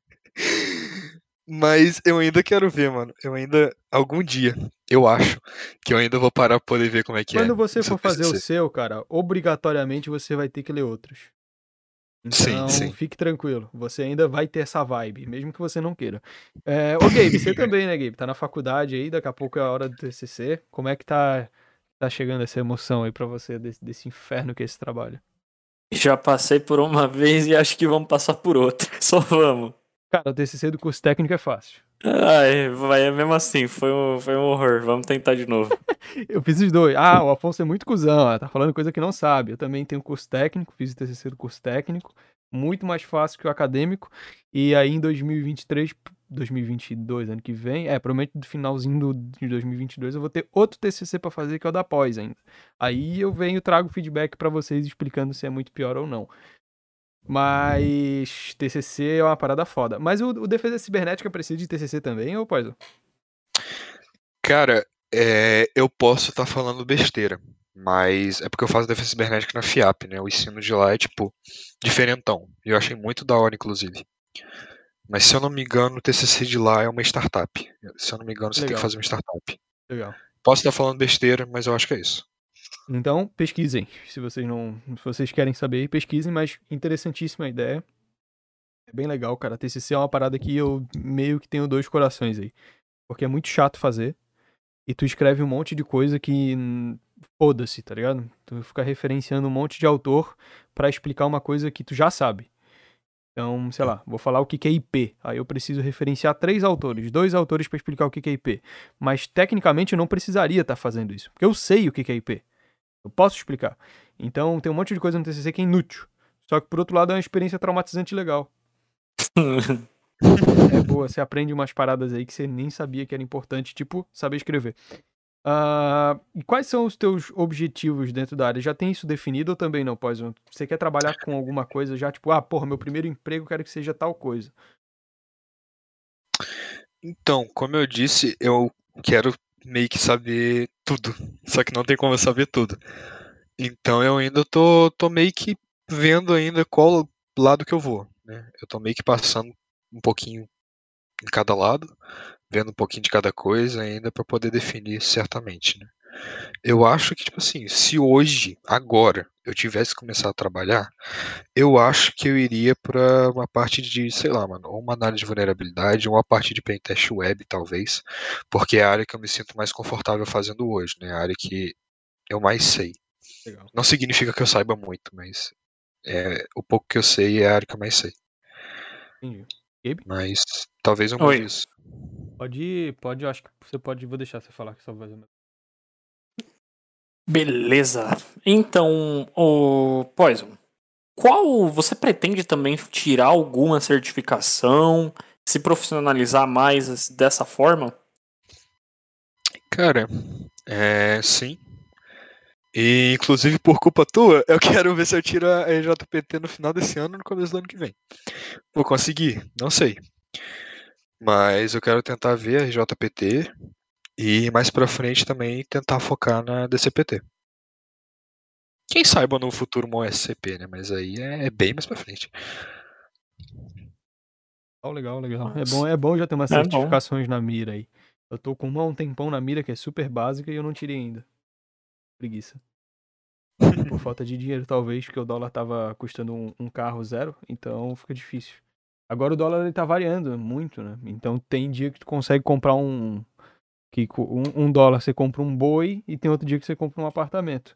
Mas eu ainda quero ver, mano. Eu ainda, algum dia, eu acho, que eu ainda vou parar pra poder ver como é que Quando é. Quando você for fazer o seu, cara, obrigatoriamente você vai ter que ler outros. Então, sim, sim. fique tranquilo, você ainda vai ter essa vibe, mesmo que você não queira. É, ô, Gabe, você também, né, Gabe? Tá na faculdade aí, daqui a pouco é a hora do TCC. Como é que tá tá chegando essa emoção aí para você desse, desse inferno que é esse trabalho? Já passei por uma vez e acho que vamos passar por outra. Só vamos. Cara, o TCC do curso técnico é fácil. Ai, vai, mesmo assim, foi um, foi um horror. Vamos tentar de novo. eu fiz os dois. Ah, o Afonso é muito cuzão, ó, tá falando coisa que não sabe. Eu também tenho curso técnico, fiz o TCC do curso técnico. Muito mais fácil que o acadêmico. E aí em 2023, 2022, ano que vem, é, provavelmente no finalzinho do, de 2022 eu vou ter outro TCC para fazer que é o da pós ainda. Aí eu venho trago feedback para vocês explicando se é muito pior ou não. Mas TCC é uma parada foda. Mas o, o Defesa Cibernética precisa de TCC também, ou pode? Cara, é, eu posso estar tá falando besteira, mas é porque eu faço Defesa Cibernética na FIAP, né? O ensino de lá é, tipo, diferentão. Eu achei muito da hora, inclusive. Mas se eu não me engano, o TCC de lá é uma startup. Se eu não me engano, você Legal. tem que fazer uma startup. Legal. Posso estar falando besteira, mas eu acho que é isso. Então, pesquisem. Se vocês não, se vocês querem saber, pesquisem, mas interessantíssima a ideia. É bem legal, cara. TCC é uma parada que eu meio que tenho dois corações aí. Porque é muito chato fazer. E tu escreve um monte de coisa que foda-se, tá ligado? Tu fica referenciando um monte de autor para explicar uma coisa que tu já sabe. Então, sei lá, vou falar o que é IP. Aí eu preciso referenciar três autores, dois autores para explicar o que é IP. Mas tecnicamente eu não precisaria estar tá fazendo isso, porque eu sei o que é IP. Eu posso explicar. Então tem um monte de coisa no TCC que é inútil. Só que por outro lado é uma experiência traumatizante legal. é boa, você aprende umas paradas aí que você nem sabia que era importante, tipo saber escrever. Uh, e quais são os teus objetivos dentro da área? Já tem isso definido ou também não, pós? Você quer trabalhar com alguma coisa já, tipo, ah, porra, meu primeiro emprego quero que seja tal coisa? Então, como eu disse, eu quero meio que saber tudo. Só que não tem como eu saber tudo. Então eu ainda tô, tô meio que vendo ainda qual lado que eu vou. Né? Eu tô meio que passando um pouquinho em cada lado, vendo um pouquinho de cada coisa ainda para poder definir certamente. Né? Eu acho que, tipo assim, se hoje, agora, eu tivesse que começar a trabalhar, eu acho que eu iria para uma parte de, sei lá, mano, ou uma análise de vulnerabilidade, ou uma parte de pentest web, talvez, porque é a área que eu me sinto mais confortável fazendo hoje, né? A área que eu mais sei. Legal. Não significa que eu saiba muito, mas é, o pouco que eu sei é a área que eu mais sei. Entendi. Gabe? Mas talvez eu mude isso. Pode, pode, eu acho que você pode, vou deixar você falar que só vai Beleza. Então, o Poison, qual você pretende também tirar alguma certificação, se profissionalizar mais dessa forma? Cara, é, sim. E inclusive por culpa tua, eu quero ver se eu tiro a EJPT no final desse ano no começo do ano que vem. Vou conseguir, não sei. Mas eu quero tentar ver a RJPT e mais pra frente também tentar focar na DCPT. Quem saiba no futuro uma SCP, né? Mas aí é, é bem mais pra frente. Legal, legal, legal. É bom, é bom já ter umas é certificações bom. na mira aí. Eu tô com uma um tempão na mira que é super básica e eu não tirei ainda. Preguiça. Por falta de dinheiro, talvez, porque o dólar tava custando um, um carro zero, então fica difícil. Agora o dólar ele tá variando muito, né? Então tem dia que tu consegue comprar um, que um, um dólar você compra um boi e tem outro dia que você compra um apartamento.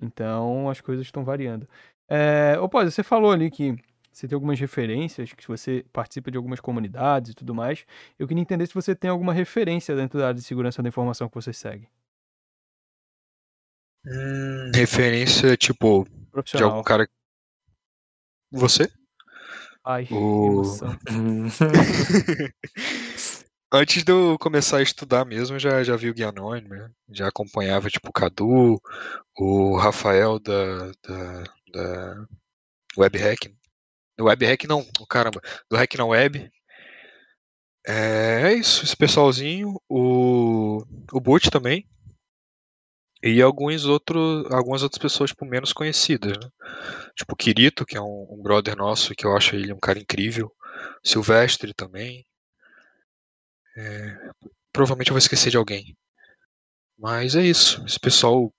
Então as coisas estão variando. É, ô, Pós, você falou ali que você tem algumas referências, que você participa de algumas comunidades e tudo mais. Eu queria entender se você tem alguma referência dentro da área de segurança da informação que você segue. Hum, referência, tipo, de algum cara. Você? Ai, o... antes de eu começar a estudar mesmo, já, já vi o Guia Anônimo, né? já acompanhava tipo o Cadu, o Rafael da, da, da Web Hack. Do Web Hack não, caramba, do Hack na Web. É, é isso, esse pessoalzinho, o, o Boot também. E alguns outros, algumas outras pessoas tipo, menos conhecidas, né? Tipo o Kirito, que é um, um brother nosso, que eu acho ele um cara incrível. Silvestre também. É, provavelmente eu vou esquecer de alguém. Mas é isso. Esse pessoal.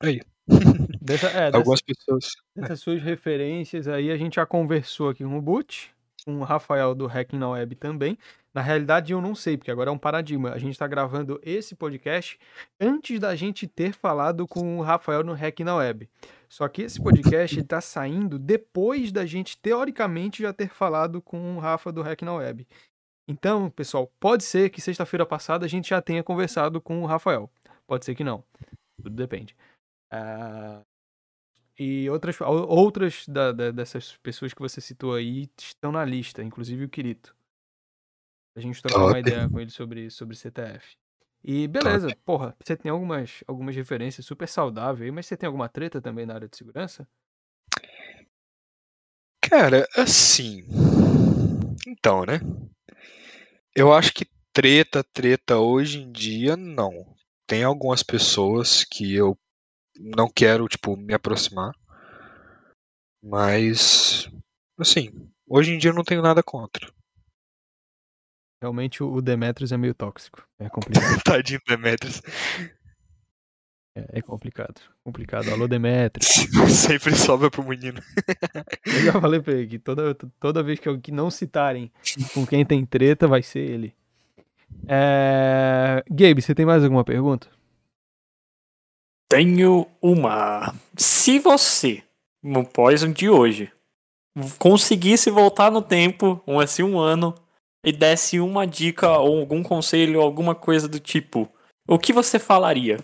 Aí. Dessa, é, Algumas dessa, pessoas. Dessas suas referências aí, a gente já conversou aqui com o Boot. com o Rafael do Hacking na Web também. Na realidade, eu não sei, porque agora é um paradigma. A gente está gravando esse podcast antes da gente ter falado com o Rafael no Hacking na Web. Só que esse podcast está saindo depois da gente, teoricamente, já ter falado com o Rafa do Hack na Web. Então, pessoal, pode ser que sexta-feira passada a gente já tenha conversado com o Rafael. Pode ser que não. Tudo depende. Uh, e outras, outras da, da, dessas pessoas que você citou aí estão na lista, inclusive o Quirito. A gente trocar uma ideia com ele sobre, sobre CTF. E beleza, Top. porra, você tem algumas, algumas referências super saudáveis aí, mas você tem alguma treta também na área de segurança? Cara, assim. Então, né? Eu acho que treta, treta hoje em dia, não. Tem algumas pessoas que eu não quero, tipo, me aproximar. Mas, assim, hoje em dia eu não tenho nada contra. Realmente o Demetrius é meio tóxico. É complicado. Tadinho Demetrius. É, é, complicado. Complicado. Alô, Demetrius. Sempre sobra pro menino. Eu já falei pra ele que toda, toda vez que, que não citarem com quem tem treta, vai ser ele. É... Gabe, você tem mais alguma pergunta? Tenho uma. Se você, no Poison de hoje, conseguisse voltar no tempo, um assim um ano, e desse uma dica ou algum conselho, alguma coisa do tipo, o que você falaria?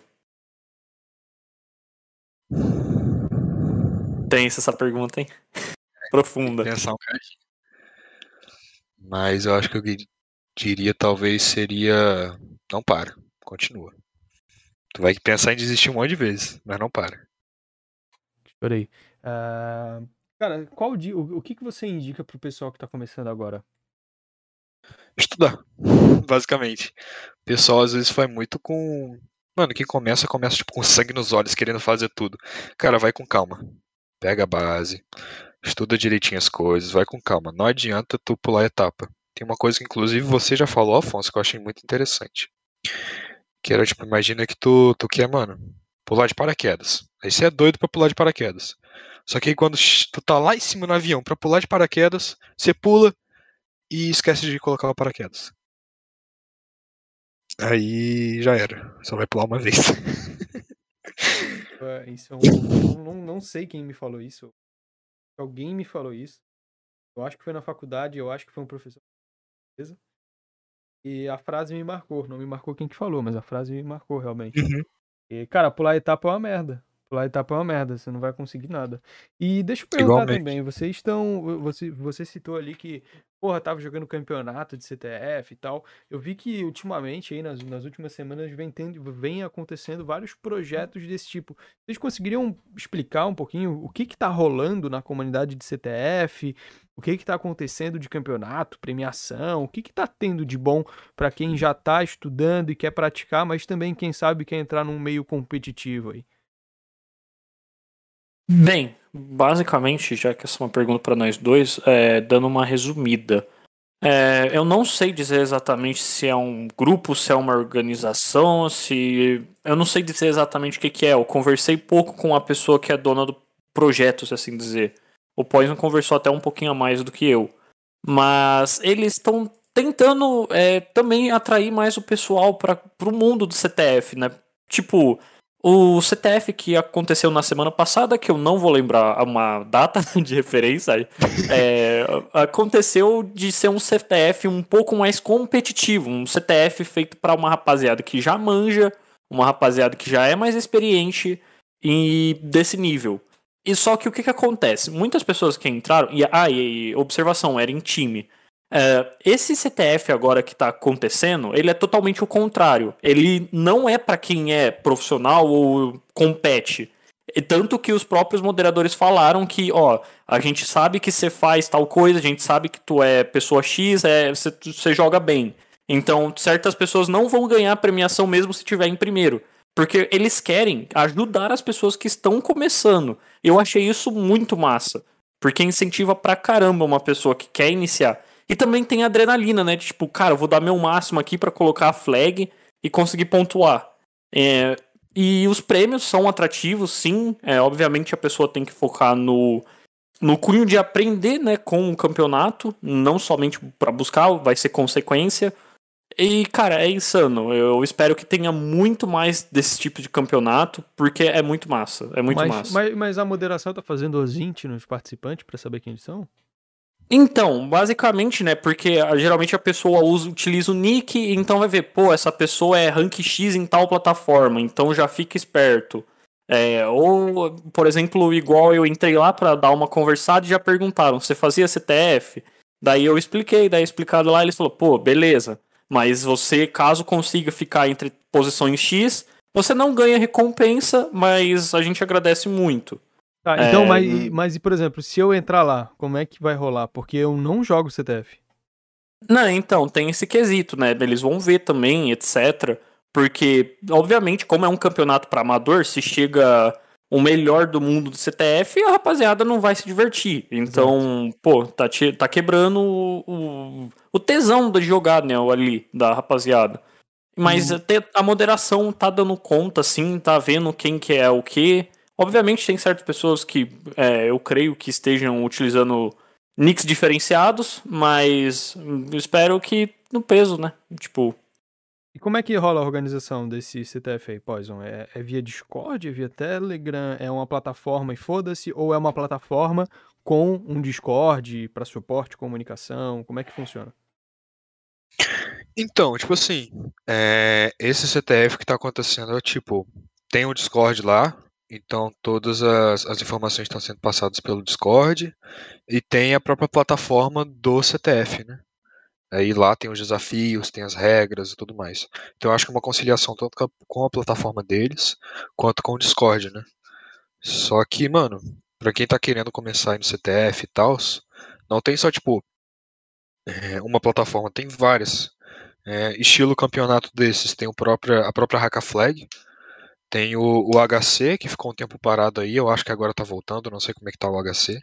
Tensa essa pergunta, hein? Profunda. Pensar um Mas eu acho que eu diria talvez seria. Não para, continua. Tu vai pensar em desistir um monte de vezes, mas não para. Peraí. Uh, cara, qual o, o que, que você indica pro pessoal que tá começando agora? estudar, basicamente. O pessoal às vezes vai muito com. Mano, quem começa, começa tipo, com sangue nos olhos, querendo fazer tudo. Cara, vai com calma. Pega a base, estuda direitinho as coisas, vai com calma. Não adianta tu pular etapa. Tem uma coisa que inclusive você já falou, Afonso, que eu achei muito interessante. Que era, tipo, imagina que tu, tu quer, mano, pular de paraquedas. Aí você é doido pra pular de paraquedas. Só que aí quando tu tá lá em cima no avião pra pular de paraquedas, você pula, e esquece de colocar o paraquedas. Aí já era. Só vai pular uma vez. isso é um, não, não sei quem me falou isso. Alguém me falou isso. Eu acho que foi na faculdade, eu acho que foi um professor. E a frase me marcou. Não me marcou quem que falou, mas a frase me marcou realmente. Uhum. E, cara, pular etapa é uma merda. Pular etapa é uma merda, você não vai conseguir nada. E deixa eu perguntar Igualmente. também, vocês estão. Você, você citou ali que porra, tava jogando campeonato de CTF e tal. Eu vi que ultimamente, aí, nas, nas últimas semanas, vem, tendo, vem acontecendo vários projetos desse tipo. Vocês conseguiriam explicar um pouquinho o que que tá rolando na comunidade de CTF? O que que tá acontecendo de campeonato, premiação? O que que tá tendo de bom para quem já tá estudando e quer praticar, mas também, quem sabe, quer entrar num meio competitivo aí? Bem, basicamente, já que essa é uma pergunta para nós dois, é, dando uma resumida. É, eu não sei dizer exatamente se é um grupo, se é uma organização, se. Eu não sei dizer exatamente o que, que é. Eu conversei pouco com a pessoa que é dona do projeto, se assim dizer. O Poison conversou até um pouquinho a mais do que eu. Mas eles estão tentando é, também atrair mais o pessoal para o mundo do CTF, né? Tipo, o CTF que aconteceu na semana passada, que eu não vou lembrar uma data de referência, é, aconteceu de ser um CTF um pouco mais competitivo, um CTF feito para uma rapaziada que já manja, uma rapaziada que já é mais experiente e desse nível. E só que o que, que acontece? Muitas pessoas que entraram, e, ah, e observação, era em time. É, esse CTF agora que está acontecendo, ele é totalmente o contrário. Ele não é para quem é profissional ou compete. Tanto que os próprios moderadores falaram que, ó, a gente sabe que você faz tal coisa, a gente sabe que tu é pessoa X, é, você, você joga bem. Então, certas pessoas não vão ganhar premiação mesmo se tiver em primeiro. Porque eles querem ajudar as pessoas que estão começando. Eu achei isso muito massa. Porque incentiva pra caramba uma pessoa que quer iniciar. E também tem adrenalina, né? De, tipo, cara, eu vou dar meu máximo aqui para colocar a flag e conseguir pontuar. É, e os prêmios são atrativos, sim. É, obviamente a pessoa tem que focar no no cunho de aprender, né, com o campeonato, não somente para buscar, vai ser consequência. E, cara, é insano. Eu espero que tenha muito mais desse tipo de campeonato, porque é muito massa. É muito mas, massa. Mas, mas a moderação tá fazendo os int nos participantes para saber quem eles são? Então, basicamente, né? Porque ah, geralmente a pessoa usa, utiliza o nick, então vai ver, pô, essa pessoa é rank X em tal plataforma, então já fica esperto. É, ou, por exemplo, igual eu entrei lá para dar uma conversada e já perguntaram, você fazia CTF? Daí eu expliquei, daí explicado lá, eles falou, pô, beleza. Mas você, caso consiga ficar entre posições X, você não ganha recompensa, mas a gente agradece muito. Tá, então, é... mas, mas, por exemplo, se eu entrar lá, como é que vai rolar? Porque eu não jogo CTF. Não, então, tem esse quesito, né? Eles vão ver também, etc. Porque, obviamente, como é um campeonato para amador, se chega o melhor do mundo do CTF, a rapaziada não vai se divertir. Então, Exato. pô, tá, te, tá quebrando o, o, o, tesão de jogar, né, ali, da rapaziada. Mas uhum. a moderação tá dando conta, assim, tá vendo quem que é o que. Obviamente tem certas pessoas que é, eu creio que estejam utilizando nicks diferenciados, mas espero que no peso, né? Tipo. E como é que rola a organização desse CTF aí, Poison? É, é via Discord, é via Telegram, é uma plataforma e foda-se, ou é uma plataforma com um Discord para suporte, comunicação? Como é que funciona? Então, tipo assim, é, esse CTF que tá acontecendo é tipo, tem o um Discord lá, então todas as, as informações estão sendo passadas pelo Discord e tem a própria plataforma do CTF, né? Aí lá tem os desafios, tem as regras e tudo mais. Então eu acho que é uma conciliação tanto com a plataforma deles quanto com o Discord, né? Só que, mano, pra quem tá querendo começar aí no CTF e tal, não tem só, tipo, é, uma plataforma, tem várias. É, estilo campeonato desses, tem o próprio, a própria Haka Flag, tem o, o HC, que ficou um tempo parado aí, eu acho que agora tá voltando, não sei como é que tá o HC.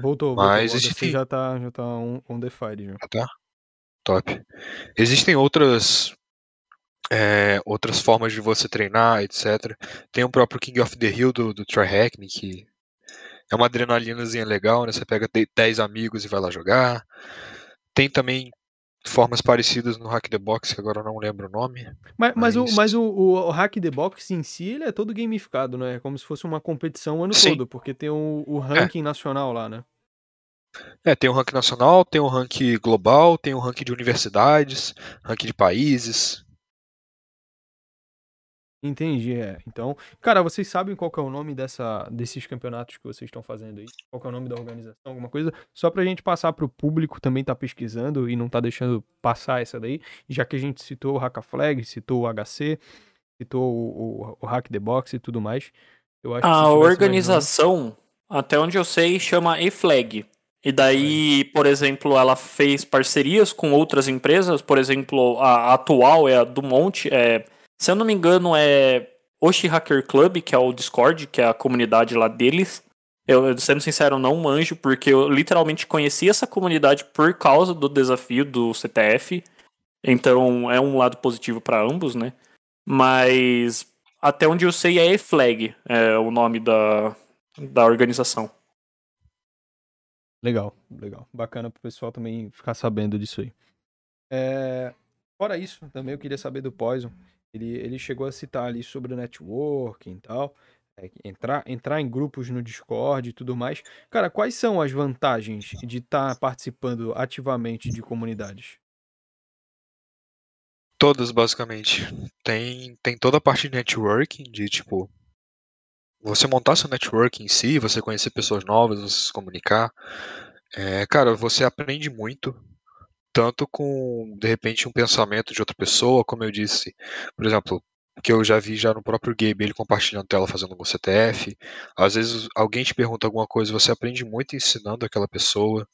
Voltou, mas voltou. Existe... já tá, já tá um, um Defied já. Já tá? Top. Existem outras é, outras formas de você treinar, etc. Tem o próprio King of the Hill do, do Try Hackney, que é uma adrenalinazinha legal, né? Você pega 10 amigos e vai lá jogar. Tem também formas parecidas no Hack the Box, que agora eu não lembro o nome. Mas, mas... mas, o, mas o, o, Hack the Box em si, ele é todo gamificado, né? É como se fosse uma competição o ano Sim. todo, porque tem o, o é. ranking é. nacional lá, né? É, tem o ranking nacional, tem o ranking global, tem o ranking de universidades, ranking de países. Entendi, é. Então, cara, vocês sabem qual que é o nome dessa, desses campeonatos que vocês estão fazendo aí? Qual que é o nome da organização, alguma coisa? Só pra gente passar pro público também tá pesquisando e não tá deixando passar essa daí, já que a gente citou o Hack Flag, citou o HC, citou o, o, o Hack the Box e tudo mais. Eu acho a organização, até onde eu sei, chama E-Flag. E daí, por exemplo, ela fez parcerias com outras empresas, por exemplo, a atual é a Dumont, é se eu não me engano, é Oshi Hacker Club, que é o Discord, que é a comunidade lá deles. Eu, sendo sincero, não manjo, porque eu literalmente conheci essa comunidade por causa do desafio do CTF. Então é um lado positivo para ambos, né? Mas até onde eu sei é E-Flag, é o nome da, da organização. Legal, legal. Bacana pro pessoal também ficar sabendo disso aí. É... Fora isso, também eu queria saber do Poison. Ele, ele chegou a citar ali sobre o networking e tal. É, entrar, entrar em grupos no Discord e tudo mais. Cara, quais são as vantagens de estar tá participando ativamente de comunidades? Todas, basicamente. Tem, tem toda a parte de networking, de tipo. Você montar seu networking em si, você conhecer pessoas novas, você se comunicar. É, cara, você aprende muito tanto com, de repente, um pensamento de outra pessoa, como eu disse, por exemplo, que eu já vi já no próprio Gabe, ele compartilhando tela fazendo algum CTF. Às vezes alguém te pergunta alguma coisa, você aprende muito ensinando aquela pessoa.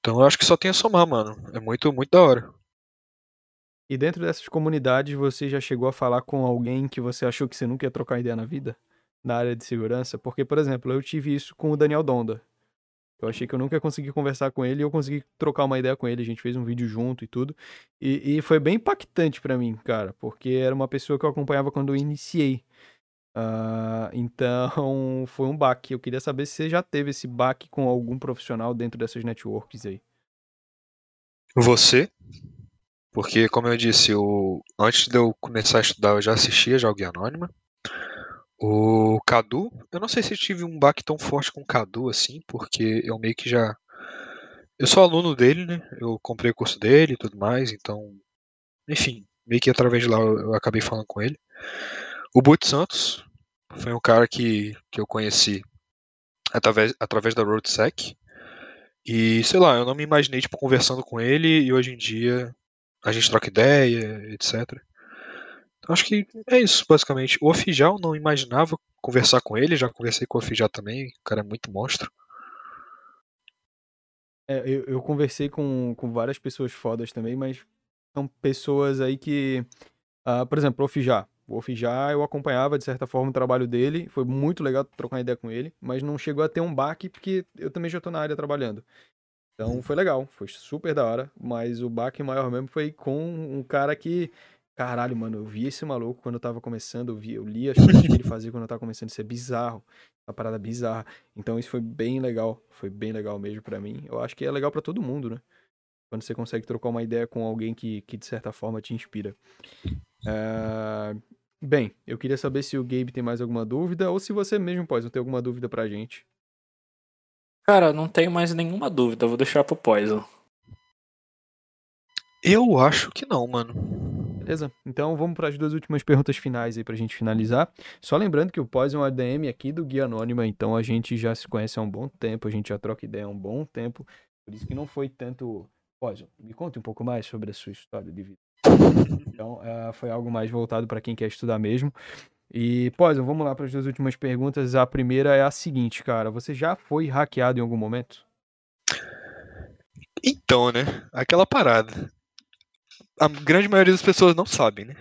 Então eu acho que só tem a somar, mano. É muito, muito da hora. E dentro dessas comunidades, você já chegou a falar com alguém que você achou que você nunca ia trocar ideia na vida? Na área de segurança? Porque, por exemplo, eu tive isso com o Daniel Donda. Eu achei que eu nunca conseguir conversar com ele e eu consegui trocar uma ideia com ele. A gente fez um vídeo junto e tudo. E, e foi bem impactante para mim, cara, porque era uma pessoa que eu acompanhava quando eu iniciei. Uh, então, foi um baque. Eu queria saber se você já teve esse baque com algum profissional dentro dessas networks aí. Você? Porque, como eu disse, eu, antes de eu começar a estudar, eu já assistia Jogue Anônima. O Cadu, eu não sei se tive um baque tão forte com o Cadu assim, porque eu meio que já. Eu sou aluno dele, né? Eu comprei o curso dele e tudo mais, então. Enfim, meio que através de lá eu, eu acabei falando com ele. O Boot Santos foi um cara que, que eu conheci através, através da RoadSec. E, sei lá, eu não me imaginei, tipo, conversando com ele e hoje em dia a gente troca ideia, etc. Acho que é isso, basicamente. O Ofijal não imaginava conversar com ele, já conversei com o Ofijal também, o cara é muito monstro. É, eu, eu conversei com, com várias pessoas fodas também, mas são pessoas aí que. Uh, por exemplo, o Ofijá. O Wolf já eu acompanhava de certa forma o trabalho dele, foi muito legal trocar uma ideia com ele, mas não chegou a ter um baque porque eu também já tô na área trabalhando. Então foi legal, foi super da hora, mas o baque maior mesmo foi com um cara que, caralho, mano, eu vi esse maluco quando eu tava começando, eu, vi, eu li as coisas que ele fazia quando eu tava começando, isso é bizarro, uma parada bizarra. Então isso foi bem legal, foi bem legal mesmo para mim. Eu acho que é legal para todo mundo, né? Quando você consegue trocar uma ideia com alguém que, que de certa forma te inspira. Uh, bem, eu queria saber se o Gabe tem mais alguma dúvida ou se você mesmo pode ter alguma dúvida pra gente. Cara, não tenho mais nenhuma dúvida, vou deixar pro Poison. Eu acho que não, mano. Beleza, então vamos para as duas últimas perguntas finais aí pra gente finalizar. Só lembrando que o Poison é um ADM aqui do Guia Anônima, então a gente já se conhece há um bom tempo, a gente já troca ideia há um bom tempo, por isso que não foi tanto. Poison, me conte um pouco mais sobre a sua história de vida. Então, uh, foi algo mais voltado para quem quer estudar mesmo. E, Poison, vamos lá para as duas últimas perguntas. A primeira é a seguinte, cara. Você já foi hackeado em algum momento? Então, né? Aquela parada. A grande maioria das pessoas não sabe, né?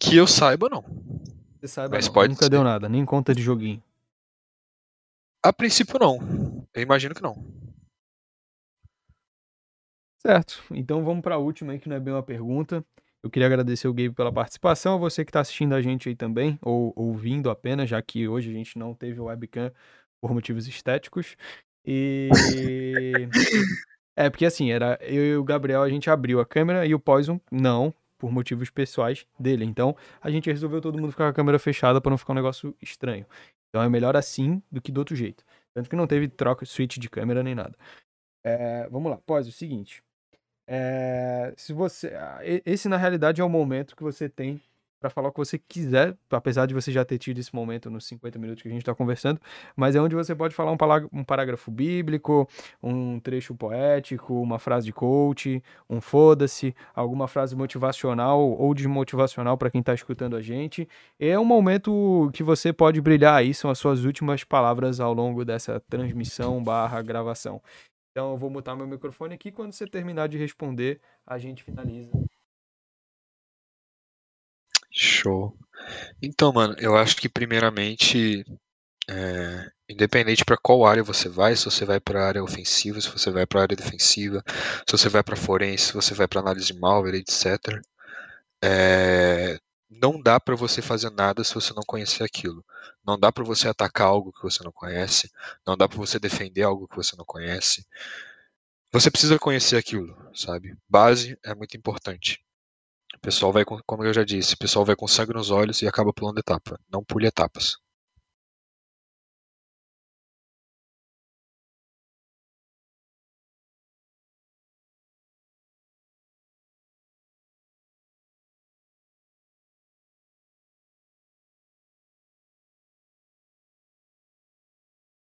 Que eu saiba, não. Você saiba, Mas não. pode Nunca ser. deu nada, nem conta de joguinho. A princípio, não. Eu imagino que não. Certo. Então vamos para a última aí, que não é bem uma pergunta. Eu queria agradecer o Gabe pela participação, a você que está assistindo a gente aí também, ou ouvindo apenas, já que hoje a gente não teve o webcam por motivos estéticos. E. é, porque assim, era eu e o Gabriel, a gente abriu a câmera e o Poison não, por motivos pessoais dele. Então, a gente resolveu todo mundo ficar com a câmera fechada para não ficar um negócio estranho. Então é melhor assim do que do outro jeito. Tanto que não teve troca, switch de câmera nem nada. É, vamos lá, Poison, é o seguinte. É, se você, esse na realidade é o momento que você tem para falar o que você quiser, apesar de você já ter tido esse momento nos 50 minutos que a gente está conversando, mas é onde você pode falar um, parágrafo bíblico, um trecho poético, uma frase de coach, um foda-se, alguma frase motivacional ou desmotivacional para quem está escutando a gente. É um momento que você pode brilhar aí, são as suas últimas palavras ao longo dessa transmissão barra gravação. Então eu vou mutar meu microfone aqui. Quando você terminar de responder, a gente finaliza. Show. Então, mano, eu acho que primeiramente, é, independente para qual área você vai, se você vai para a área ofensiva, se você vai para a área defensiva, se você vai para forense, se você vai para análise de malware, etc. É, não dá para você fazer nada se você não conhecer aquilo. Não dá para você atacar algo que você não conhece, não dá para você defender algo que você não conhece. Você precisa conhecer aquilo, sabe? Base é muito importante. O pessoal vai, como eu já disse, o pessoal vai com sangue nos olhos e acaba pulando etapa. Não pule etapas.